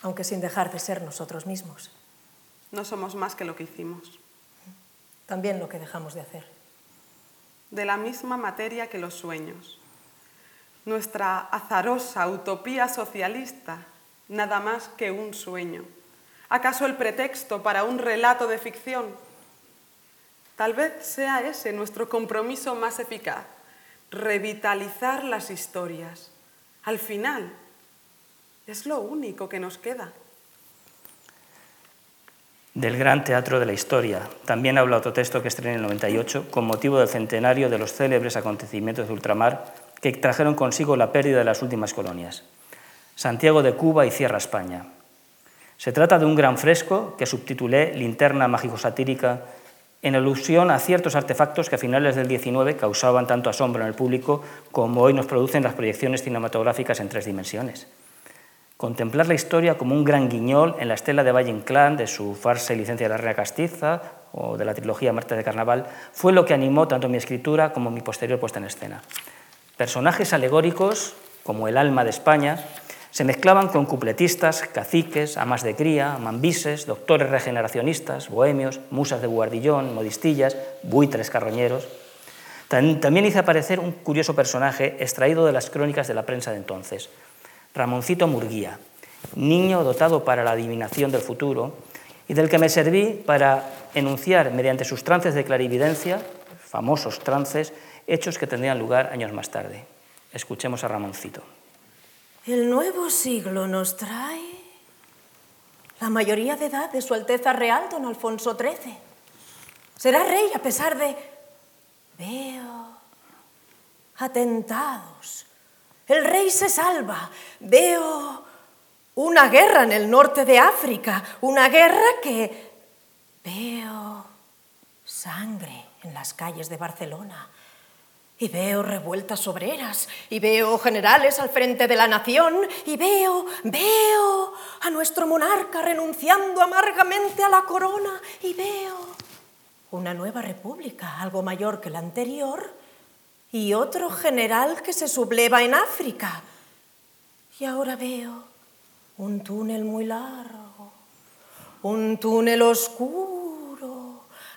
aunque sin dejar de ser nosotros mismos. No somos más que lo que hicimos. También lo que dejamos de hacer. De la misma materia que los sueños. Nuestra azarosa utopía socialista, nada más que un sueño. ¿Acaso el pretexto para un relato de ficción? Tal vez sea ese nuestro compromiso más eficaz, revitalizar las historias. Al final, es lo único que nos queda. Del gran teatro de la historia. También habla otro texto que estrené en el 98 con motivo del centenario de los célebres acontecimientos de ultramar que trajeron consigo la pérdida de las últimas colonias. Santiago de Cuba y Cierra España. Se trata de un gran fresco que subtitulé Linterna mágico-satírica en alusión a ciertos artefactos que a finales del XIX causaban tanto asombro en el público como hoy nos producen las proyecciones cinematográficas en tres dimensiones. Contemplar la historia como un gran guiñol en la estela de Valle Inclán, de su farsa y licencia de la Reina Castiza o de la trilogía Marte de Carnaval, fue lo que animó tanto mi escritura como mi posterior puesta en escena. Personajes alegóricos, como el alma de España, se mezclaban con cupletistas, caciques, amas de cría, mambises, doctores regeneracionistas, bohemios, musas de guardillón, modistillas, buitres carroñeros. También hice aparecer un curioso personaje extraído de las crónicas de la prensa de entonces, Ramoncito Murguía, niño dotado para la adivinación del futuro y del que me serví para enunciar mediante sus trances de clarividencia, famosos trances, hechos que tendrían lugar años más tarde. Escuchemos a Ramoncito. El nuevo siglo nos trae la mayoría de edad de Su Alteza Real, don Alfonso XIII. Será rey a pesar de... Veo atentados. El rey se salva. Veo una guerra en el norte de África, una guerra que... Veo sangre en las calles de Barcelona. Y veo revueltas obreras, y veo generales al frente de la nación, y veo, veo a nuestro monarca renunciando amargamente a la corona, y veo una nueva república, algo mayor que la anterior, y otro general que se subleva en África. Y ahora veo un túnel muy largo, un túnel oscuro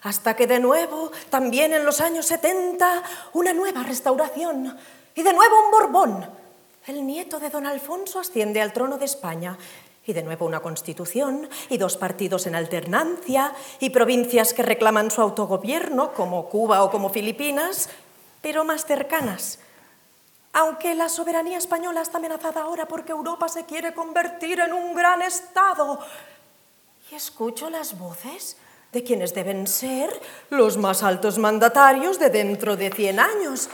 hasta que de nuevo, también en los años 70, una nueva restauración y de nuevo un Borbón. El nieto de don Alfonso asciende al trono de España y de nuevo una constitución y dos partidos en alternancia y provincias que reclaman su autogobierno, como Cuba o como Filipinas, pero más cercanas. Aunque la soberanía española está amenazada ahora porque Europa se quiere convertir en un gran Estado. Y escucho las voces de quienes deben ser los más altos mandatarios de dentro de 100 años.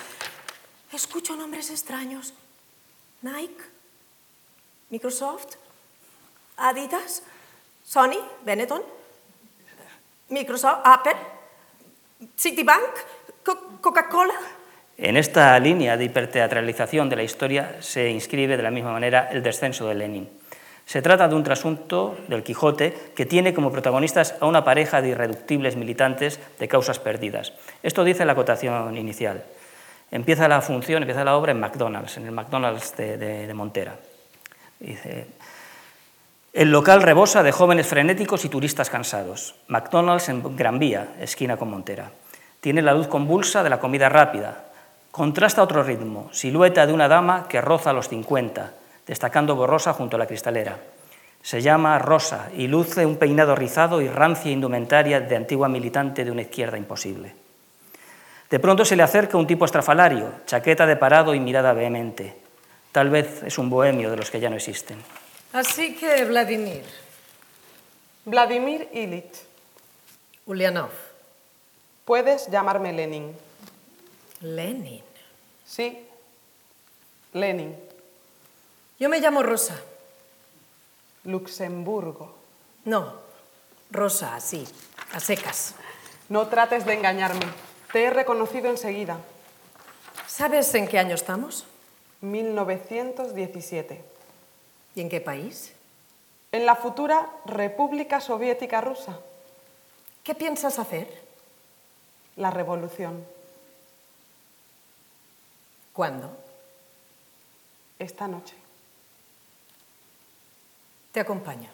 Escucho nombres extraños. Nike, Microsoft, Adidas, Sony, Benetton, Microsoft, Apple, Citibank, Coca-Cola. En esta línea de hiperteatralización de la historia se inscribe de la misma manera el descenso de Lenin. Se trata de un trasunto del Quijote que tiene como protagonistas a una pareja de irreductibles militantes de causas perdidas. Esto dice la acotación inicial. Empieza la función, empieza la obra en McDonald's, en el McDonald's de, Montera. El local rebosa de jóvenes frenéticos y turistas cansados. McDonald's en Gran Vía, esquina con Montera. Tiene la luz convulsa de la comida rápida. Contrasta otro ritmo, silueta de una dama que roza los 50 destacando borrosa junto a la cristalera. Se llama Rosa y luce un peinado rizado y rancia indumentaria de antigua militante de una izquierda imposible. De pronto se le acerca un tipo estrafalario, chaqueta de parado y mirada vehemente. Tal vez es un bohemio de los que ya no existen. Así que, Vladimir. Vladimir Ilich. Ulyanov. Puedes llamarme Lenin. Lenin. Sí, Lenin. Yo me llamo Rosa. Luxemburgo. No, Rosa, así, a secas. No trates de engañarme. Te he reconocido enseguida. ¿Sabes en qué año estamos? 1917. ¿Y en qué país? En la futura República Soviética Rusa. ¿Qué piensas hacer? La revolución. ¿Cuándo? Esta noche. Te acompaño.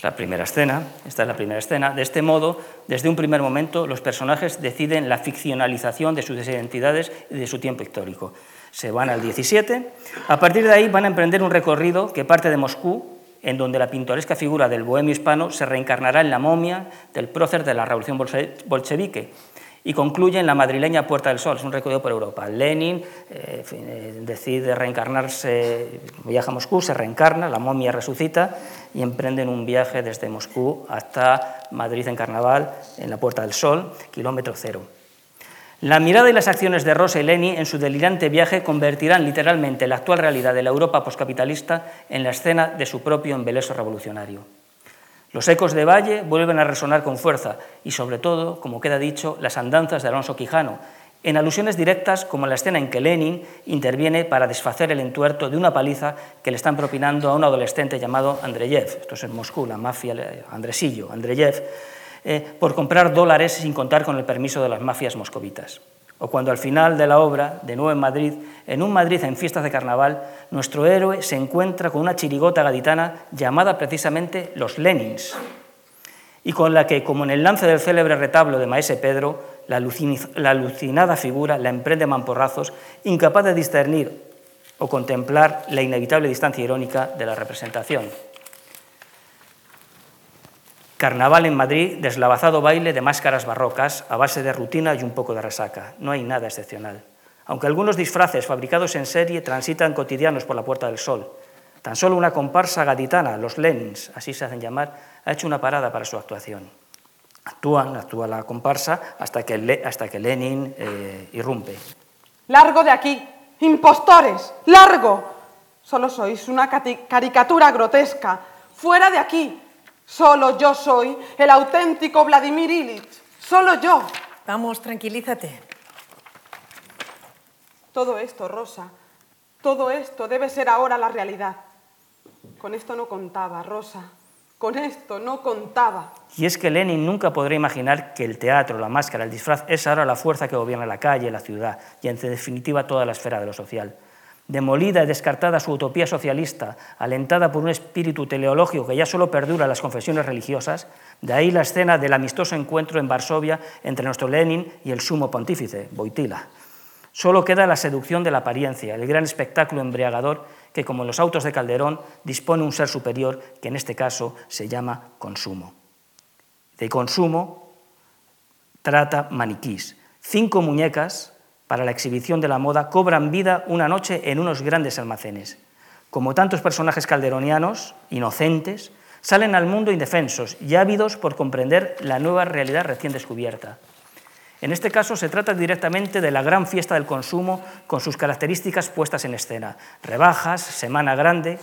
La primera escena, esta es la primera escena. De este modo, desde un primer momento, los personajes deciden la ficcionalización de sus identidades y de su tiempo histórico. Se van al 17. A partir de ahí van a emprender un recorrido que parte de Moscú, en donde la pintoresca figura del bohemio hispano se reencarnará en la momia del prócer de la revolución bolchevique y concluye en la madrileña Puerta del Sol, es un recorrido por Europa. Lenin eh, eh, decide reencarnarse, viaja a Moscú, se reencarna, la momia resucita y emprenden un viaje desde Moscú hasta Madrid en Carnaval, en la Puerta del Sol, kilómetro cero. La mirada y las acciones de Rosa y Lenin en su delirante viaje convertirán literalmente la actual realidad de la Europa poscapitalista en la escena de su propio embeleso revolucionario. Los ecos de Valle vuelven a resonar con fuerza y, sobre todo, como queda dicho, las andanzas de Alonso Quijano, en alusiones directas como la escena en que Lenin interviene para desfacer el entuerto de una paliza que le están propinando a un adolescente llamado Andreyev, esto es en Moscú, la mafia Andresillo, Andreyev, eh, por comprar dólares sin contar con el permiso de las mafias moscovitas o cuando al final de la obra, de nuevo en Madrid, en un Madrid en fiestas de carnaval, nuestro héroe se encuentra con una chirigota gaditana llamada precisamente Los Lenins, y con la que, como en el lance del célebre retablo de Maese Pedro, la, alucinada figura la emprende mamporrazos, incapaz de discernir o contemplar la inevitable distancia irónica de la representación. Carnaval en Madrid, deslavazado baile de máscaras barrocas a base de rutina y un poco de resaca. No hay nada excepcional. Aunque algunos disfraces fabricados en serie transitan cotidianos por la Puerta del Sol, tan solo una comparsa gaditana, los Lenins, así se hacen llamar, ha hecho una parada para su actuación. Actúan, actúa la comparsa hasta que, hasta que Lenin eh, irrumpe. ¡Largo de aquí! ¡Impostores! ¡Largo! Solo sois una caricatura grotesca. ¡Fuera de aquí! Solo yo soy el auténtico Vladimir Ilich. Solo yo. Vamos, tranquilízate. Todo esto, Rosa, todo esto debe ser ahora la realidad. Con esto no contaba, Rosa. Con esto no contaba. Y es que Lenin nunca podrá imaginar que el teatro, la máscara, el disfraz es ahora la fuerza que gobierna la calle, la ciudad y, en definitiva, toda la esfera de lo social demolida y descartada su utopía socialista, alentada por un espíritu teleológico que ya solo perdura las confesiones religiosas, de ahí la escena del amistoso encuentro en Varsovia entre nuestro Lenin y el sumo pontífice, Boitila. Solo queda la seducción de la apariencia, el gran espectáculo embriagador que, como en los autos de Calderón, dispone un ser superior que en este caso se llama consumo. De consumo trata maniquís, cinco muñecas para la exhibición de la moda cobran vida una noche en unos grandes almacenes. Como tantos personajes calderonianos, inocentes, salen al mundo indefensos y ávidos por comprender la nueva realidad recién descubierta. En este caso se trata directamente de la gran fiesta del consumo con sus características puestas en escena. Rebajas, semana grande.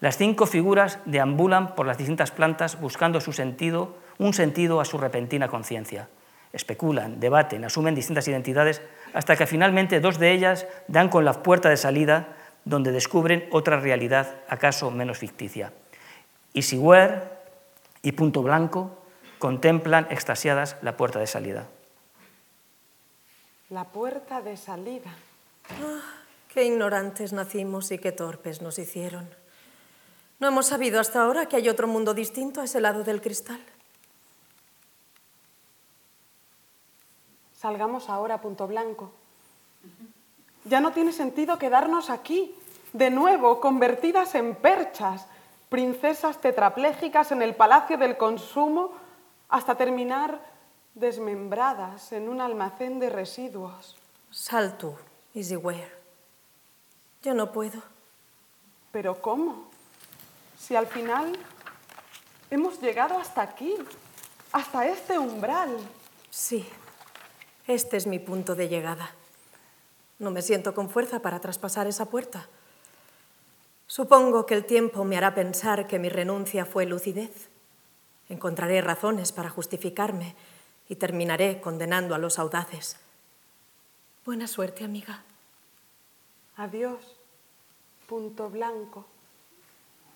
Las cinco figuras deambulan por las distintas plantas buscando su sentido, un sentido a su repentina conciencia. Especulan, debaten, asumen distintas identidades hasta que finalmente dos de ellas dan con la puerta de salida donde descubren otra realidad, acaso menos ficticia. Easyware y Punto Blanco contemplan extasiadas la puerta de salida. La puerta de salida. Ah, qué ignorantes nacimos y qué torpes nos hicieron. No hemos sabido hasta ahora que hay otro mundo distinto a ese lado del cristal. Salgamos ahora a Punto Blanco. Ya no tiene sentido quedarnos aquí. de nuevo convertidas en perchas, princesas tetraplégicas en el palacio del consumo, hasta terminar desmembradas en un almacén de residuos. Sal tú, Easyware. Yo no puedo. ¿Pero cómo? Si al final hemos llegado hasta aquí, hasta este umbral. Sí, este es mi punto de llegada. No me siento con fuerza para traspasar esa puerta. Supongo que el tiempo me hará pensar que mi renuncia fue lucidez. Encontraré razones para justificarme y terminaré condenando a los audaces. Buena suerte, amiga. Adiós, punto blanco.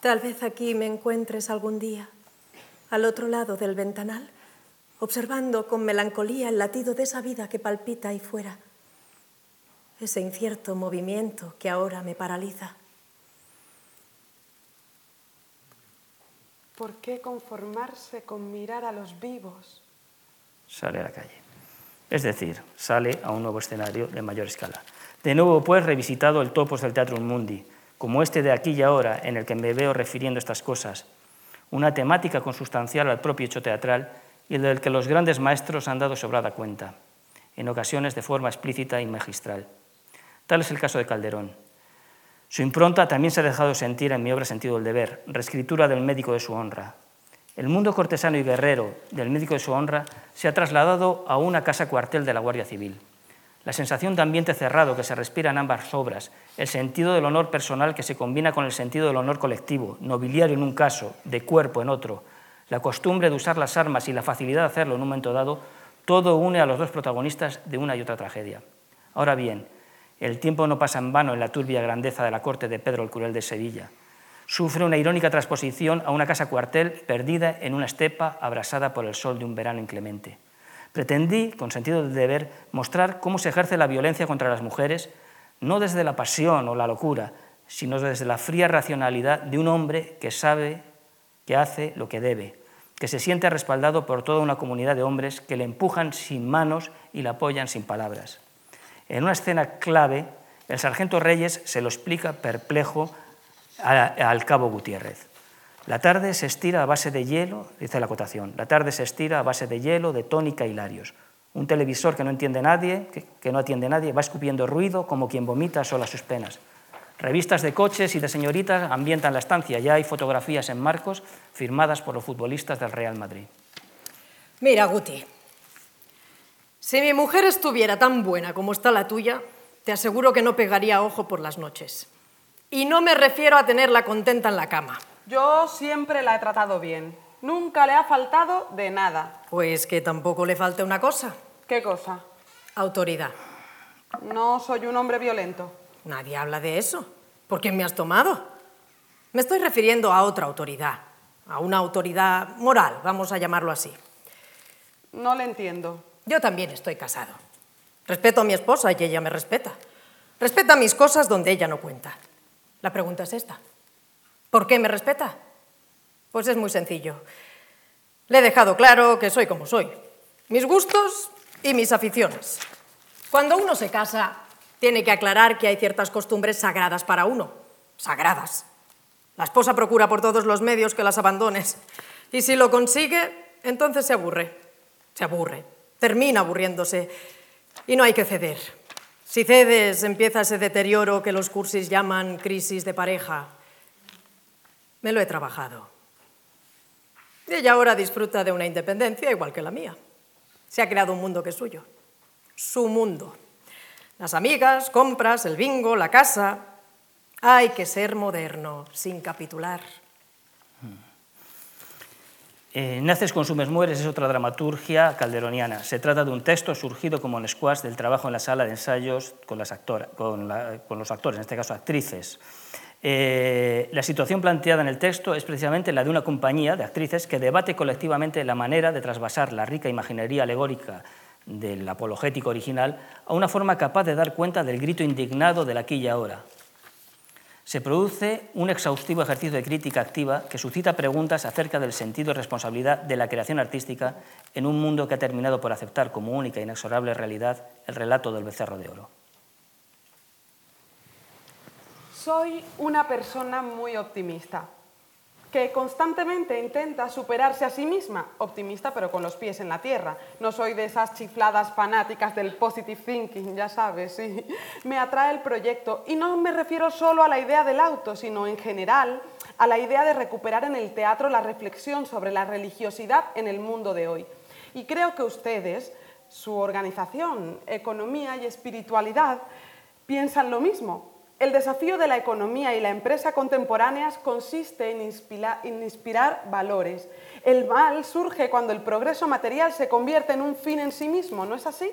Tal vez aquí me encuentres algún día, al otro lado del ventanal, observando con melancolía el latido de esa vida que palpita ahí fuera, ese incierto movimiento que ahora me paraliza. ¿Por qué conformarse con mirar a los vivos? Sale a la calle. Es decir, sale a un nuevo escenario de mayor escala. De nuevo, pues, revisitado el topos del Teatro Mundi, como este de aquí y ahora, en el que me veo refiriendo estas cosas, una temática consustancial al propio hecho teatral y del que los grandes maestros han dado sobrada cuenta, en ocasiones de forma explícita y magistral. Tal es el caso de Calderón. Su impronta también se ha dejado sentir en mi obra Sentido del Deber, reescritura del médico de su honra. El mundo cortesano y guerrero del médico de su honra se ha trasladado a una casa cuartel de la Guardia Civil. La sensación de ambiente cerrado que se respira en ambas obras, el sentido del honor personal que se combina con el sentido del honor colectivo, nobiliario en un caso, de cuerpo en otro, la costumbre de usar las armas y la facilidad de hacerlo en un momento dado, todo une a los dos protagonistas de una y otra tragedia. Ahora bien, el tiempo no pasa en vano en la turbia grandeza de la corte de Pedro el Cruel de Sevilla. Sufre una irónica transposición a una casa cuartel perdida en una estepa abrasada por el sol de un verano inclemente. Pretendí, con sentido del deber, mostrar cómo se ejerce la violencia contra las mujeres, no desde la pasión o la locura, sino desde la fría racionalidad de un hombre que sabe que hace lo que debe, que se siente respaldado por toda una comunidad de hombres que le empujan sin manos y le apoyan sin palabras. En una escena clave, el sargento Reyes se lo explica perplejo al cabo Gutiérrez. La tarde se estira a base de hielo, dice la acotación, la tarde se estira a base de hielo, de tónica y larios. Un televisor que no entiende nadie, que, no atiende nadie, va escupiendo ruido como quien vomita sola sus penas. Revistas de coches y de señoritas ambientan la estancia. Ya hay fotografías en marcos firmadas por los futbolistas del Real Madrid. Mira, Guti, si mi mujer estuviera tan buena como está la tuya, te aseguro que no pegaría ojo por las noches. Y no me refiero a tenerla contenta en la cama. Yo siempre la he tratado bien. Nunca le ha faltado de nada. Pues que tampoco le falte una cosa. ¿Qué cosa? Autoridad. No soy un hombre violento. Nadie habla de eso. ¿Por qué me has tomado? Me estoy refiriendo a otra autoridad, a una autoridad moral, vamos a llamarlo así. No le entiendo. Yo también estoy casado. Respeto a mi esposa y ella me respeta. Respeta mis cosas donde ella no cuenta. La pregunta es esta. ¿Por qué me respeta? Pues es muy sencillo. Le he dejado claro que soy como soy. Mis gustos y mis aficiones. Cuando uno se casa, tiene que aclarar que hay ciertas costumbres sagradas para uno. Sagradas. La esposa procura por todos los medios que las abandones. Y si lo consigue, entonces se aburre. Se aburre. Termina aburriéndose. Y no hay que ceder. Si cedes, empieza ese deterioro que los cursis llaman crisis de pareja me lo he trabajado. ella ahora disfruta de una independencia igual que la mía. Se ha creado un mundo que es suyo. Su mundo. Las amigas, compras, el bingo, la casa. Hay que ser moderno, sin capitular. Eh, Naces, consumes, mueres es otra dramaturgia calderoniana. Se trata de un texto surgido como en squash del trabajo en la sala de ensayos con, los actores, en este caso actrices. Eh, la situación planteada en el texto es precisamente la de una compañía de actrices que debate colectivamente la manera de trasvasar la rica imaginería alegórica del apologético original a una forma capaz de dar cuenta del grito indignado del aquí y ahora. Se produce un exhaustivo ejercicio de crítica activa que suscita preguntas acerca del sentido y responsabilidad de la creación artística en un mundo que ha terminado por aceptar como única e inexorable realidad el relato del becerro de oro. Soy una persona muy optimista, que constantemente intenta superarse a sí misma, optimista pero con los pies en la tierra. No soy de esas chifladas fanáticas del positive thinking, ya sabes, sí. Me atrae el proyecto y no me refiero solo a la idea del auto, sino en general a la idea de recuperar en el teatro la reflexión sobre la religiosidad en el mundo de hoy. Y creo que ustedes, su organización, economía y espiritualidad, piensan lo mismo. El desafío de la economía y la empresa contemporáneas consiste en inspirar, valores. El mal surge cuando el progreso material se convierte en un fin en sí mismo, ¿no es así?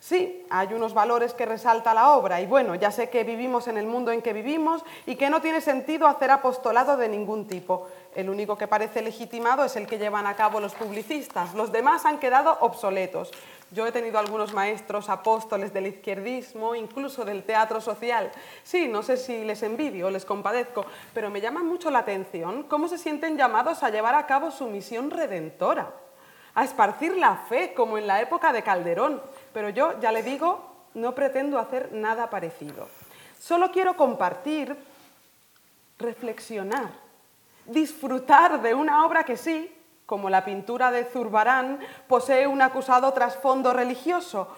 Sí, hay unos valores que resalta la obra y bueno, ya sé que vivimos en el mundo en que vivimos y que no tiene sentido hacer apostolado de ningún tipo. El único que parece legitimado es el que llevan a cabo los publicistas. Los demás han quedado obsoletos. Yo he tenido algunos maestros apóstoles del izquierdismo, incluso del teatro social. Sí, no sé si les envidio o les compadezco, pero me llama mucho la atención cómo se sienten llamados a llevar a cabo su misión redentora, a esparcir la fe como en la época de Calderón pero yo, ya le digo, no pretendo hacer nada parecido. Solo quiero compartir, reflexionar, disfrutar de una obra que sí, como la pintura de Zurbarán, posee un acusado trasfondo religioso.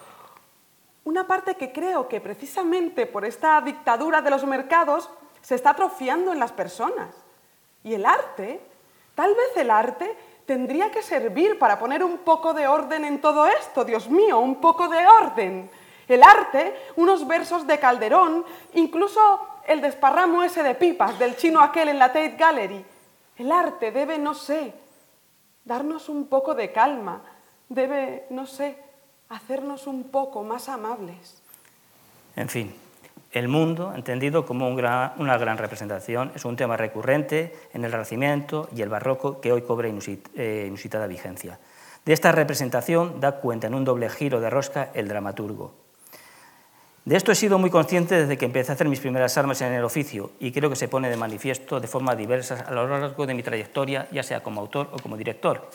Una parte que creo que precisamente por esta dictadura de los mercados se está atrofiando en las personas. Y el arte, tal vez el arte tendría que servir para poner un poco de orden en todo esto, Dios mío, un poco de orden. El arte, unos versos de Calderón, incluso el desparramo ese de pipas del chino aquel en la Tate Gallery. El arte debe, no sé, darnos un poco de calma, debe, no sé, hacernos un poco más amables. En fin, el mundo, entendido como una gran representación, es un tema recurrente en el Renacimiento y el Barroco que hoy cobra eh, inusitada vigencia. De esta representación da cuenta en un doble giro de rosca el dramaturgo. De esto he sido muy consciente desde que empecé a hacer mis primeras armas en el oficio y creo que se pone de manifiesto de forma diversa a lo largo de mi trayectoria, ya sea como autor o como director.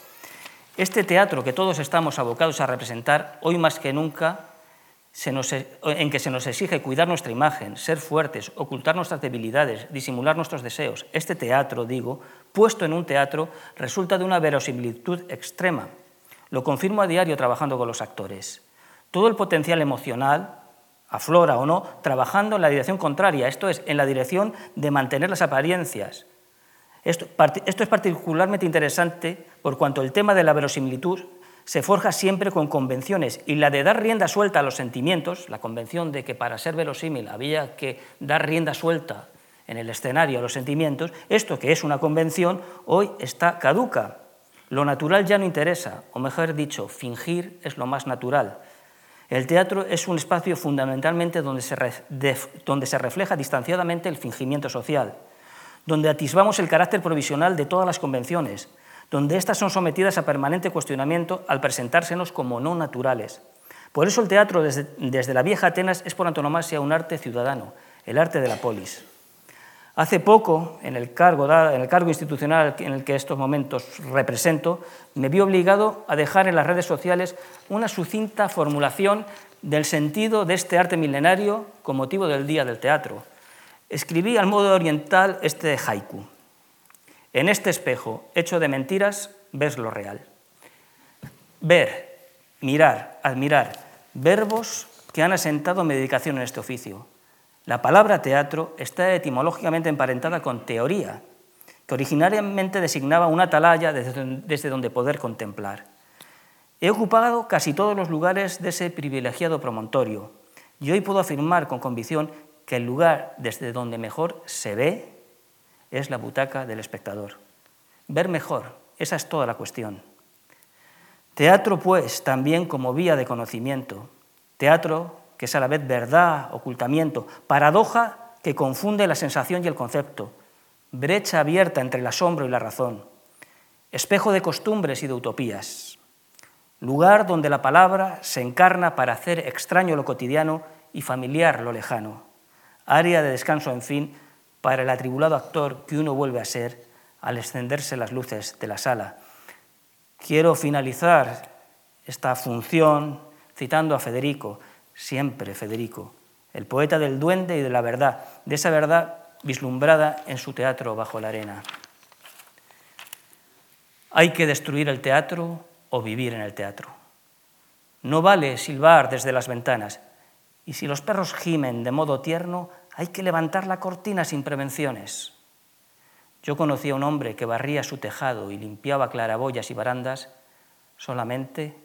Este teatro que todos estamos abocados a representar, hoy más que nunca e, en que se nos exige cuidar nuestra imagen, ser fuertes, ocultar nuestras debilidades, disimular nuestros deseos. Este teatro, digo, puesto en un teatro, resulta de una verosimilitud extrema. Lo confirmo a diario trabajando con los actores. Todo el potencial emocional, aflora o no, trabajando en la dirección contraria, esto es, en la dirección de mantener las apariencias. Esto, esto es particularmente interesante por cuanto el tema de la verosimilitud se forja siempre con convenciones y la de dar rienda suelta a los sentimientos, la convención de que para ser verosímil había que dar rienda suelta en el escenario a los sentimientos, esto que es una convención hoy está caduca. Lo natural ya no interesa, o mejor dicho, fingir es lo más natural. El teatro es un espacio fundamentalmente donde se, refleja distanciadamente el fingimiento social, donde atisbamos el carácter provisional de todas las convenciones, donde éstas son sometidas a permanente cuestionamiento al presentársenos como no naturales. Por eso el teatro desde, la vieja Atenas es por antonomasia un arte ciudadano, el arte de la polis. Hace poco, en el, cargo, institucional en el que estos momentos represento, me vi obligado a dejar en las redes sociales una sucinta formulación del sentido de este arte milenario con motivo del Día del Teatro. Escribí al modo oriental este haiku. En este espejo hecho de mentiras ves lo real. Ver, mirar, admirar, verbos que han asentado mi dedicación en este oficio. La palabra teatro está etimológicamente emparentada con teoría, que originariamente designaba una atalaya desde donde poder contemplar. He ocupado casi todos los lugares de ese privilegiado promontorio y hoy puedo afirmar con convicción que el lugar desde donde mejor se ve es la butaca del espectador. Ver mejor, esa es toda la cuestión. Teatro, pues, también como vía de conocimiento. Teatro que es a la vez verdad, ocultamiento, paradoja que confunde la sensación y el concepto, brecha abierta entre el asombro y la razón, espejo de costumbres y de utopías, lugar donde la palabra se encarna para hacer extraño lo cotidiano y familiar lo lejano, área de descanso, en fin, para el atribulado actor que uno vuelve a ser al extenderse las luces de la sala. Quiero finalizar esta función citando a Federico, siempre Federico, el poeta del duende y de la verdad, de esa verdad vislumbrada en su teatro bajo la arena. Hay que destruir el teatro o vivir en el teatro. No vale silbar desde las ventanas, y si los perros gimen de modo tierno, hay que levantar la cortina sin prevenciones. Yo conocí a un hombre que barría su tejado y limpiaba claraboyas y barandas solamente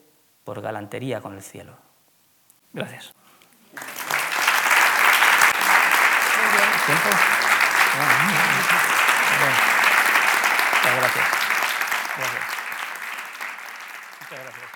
por galantería con el cielo. Gracias. Gracias. Gracias. Muchas gracias.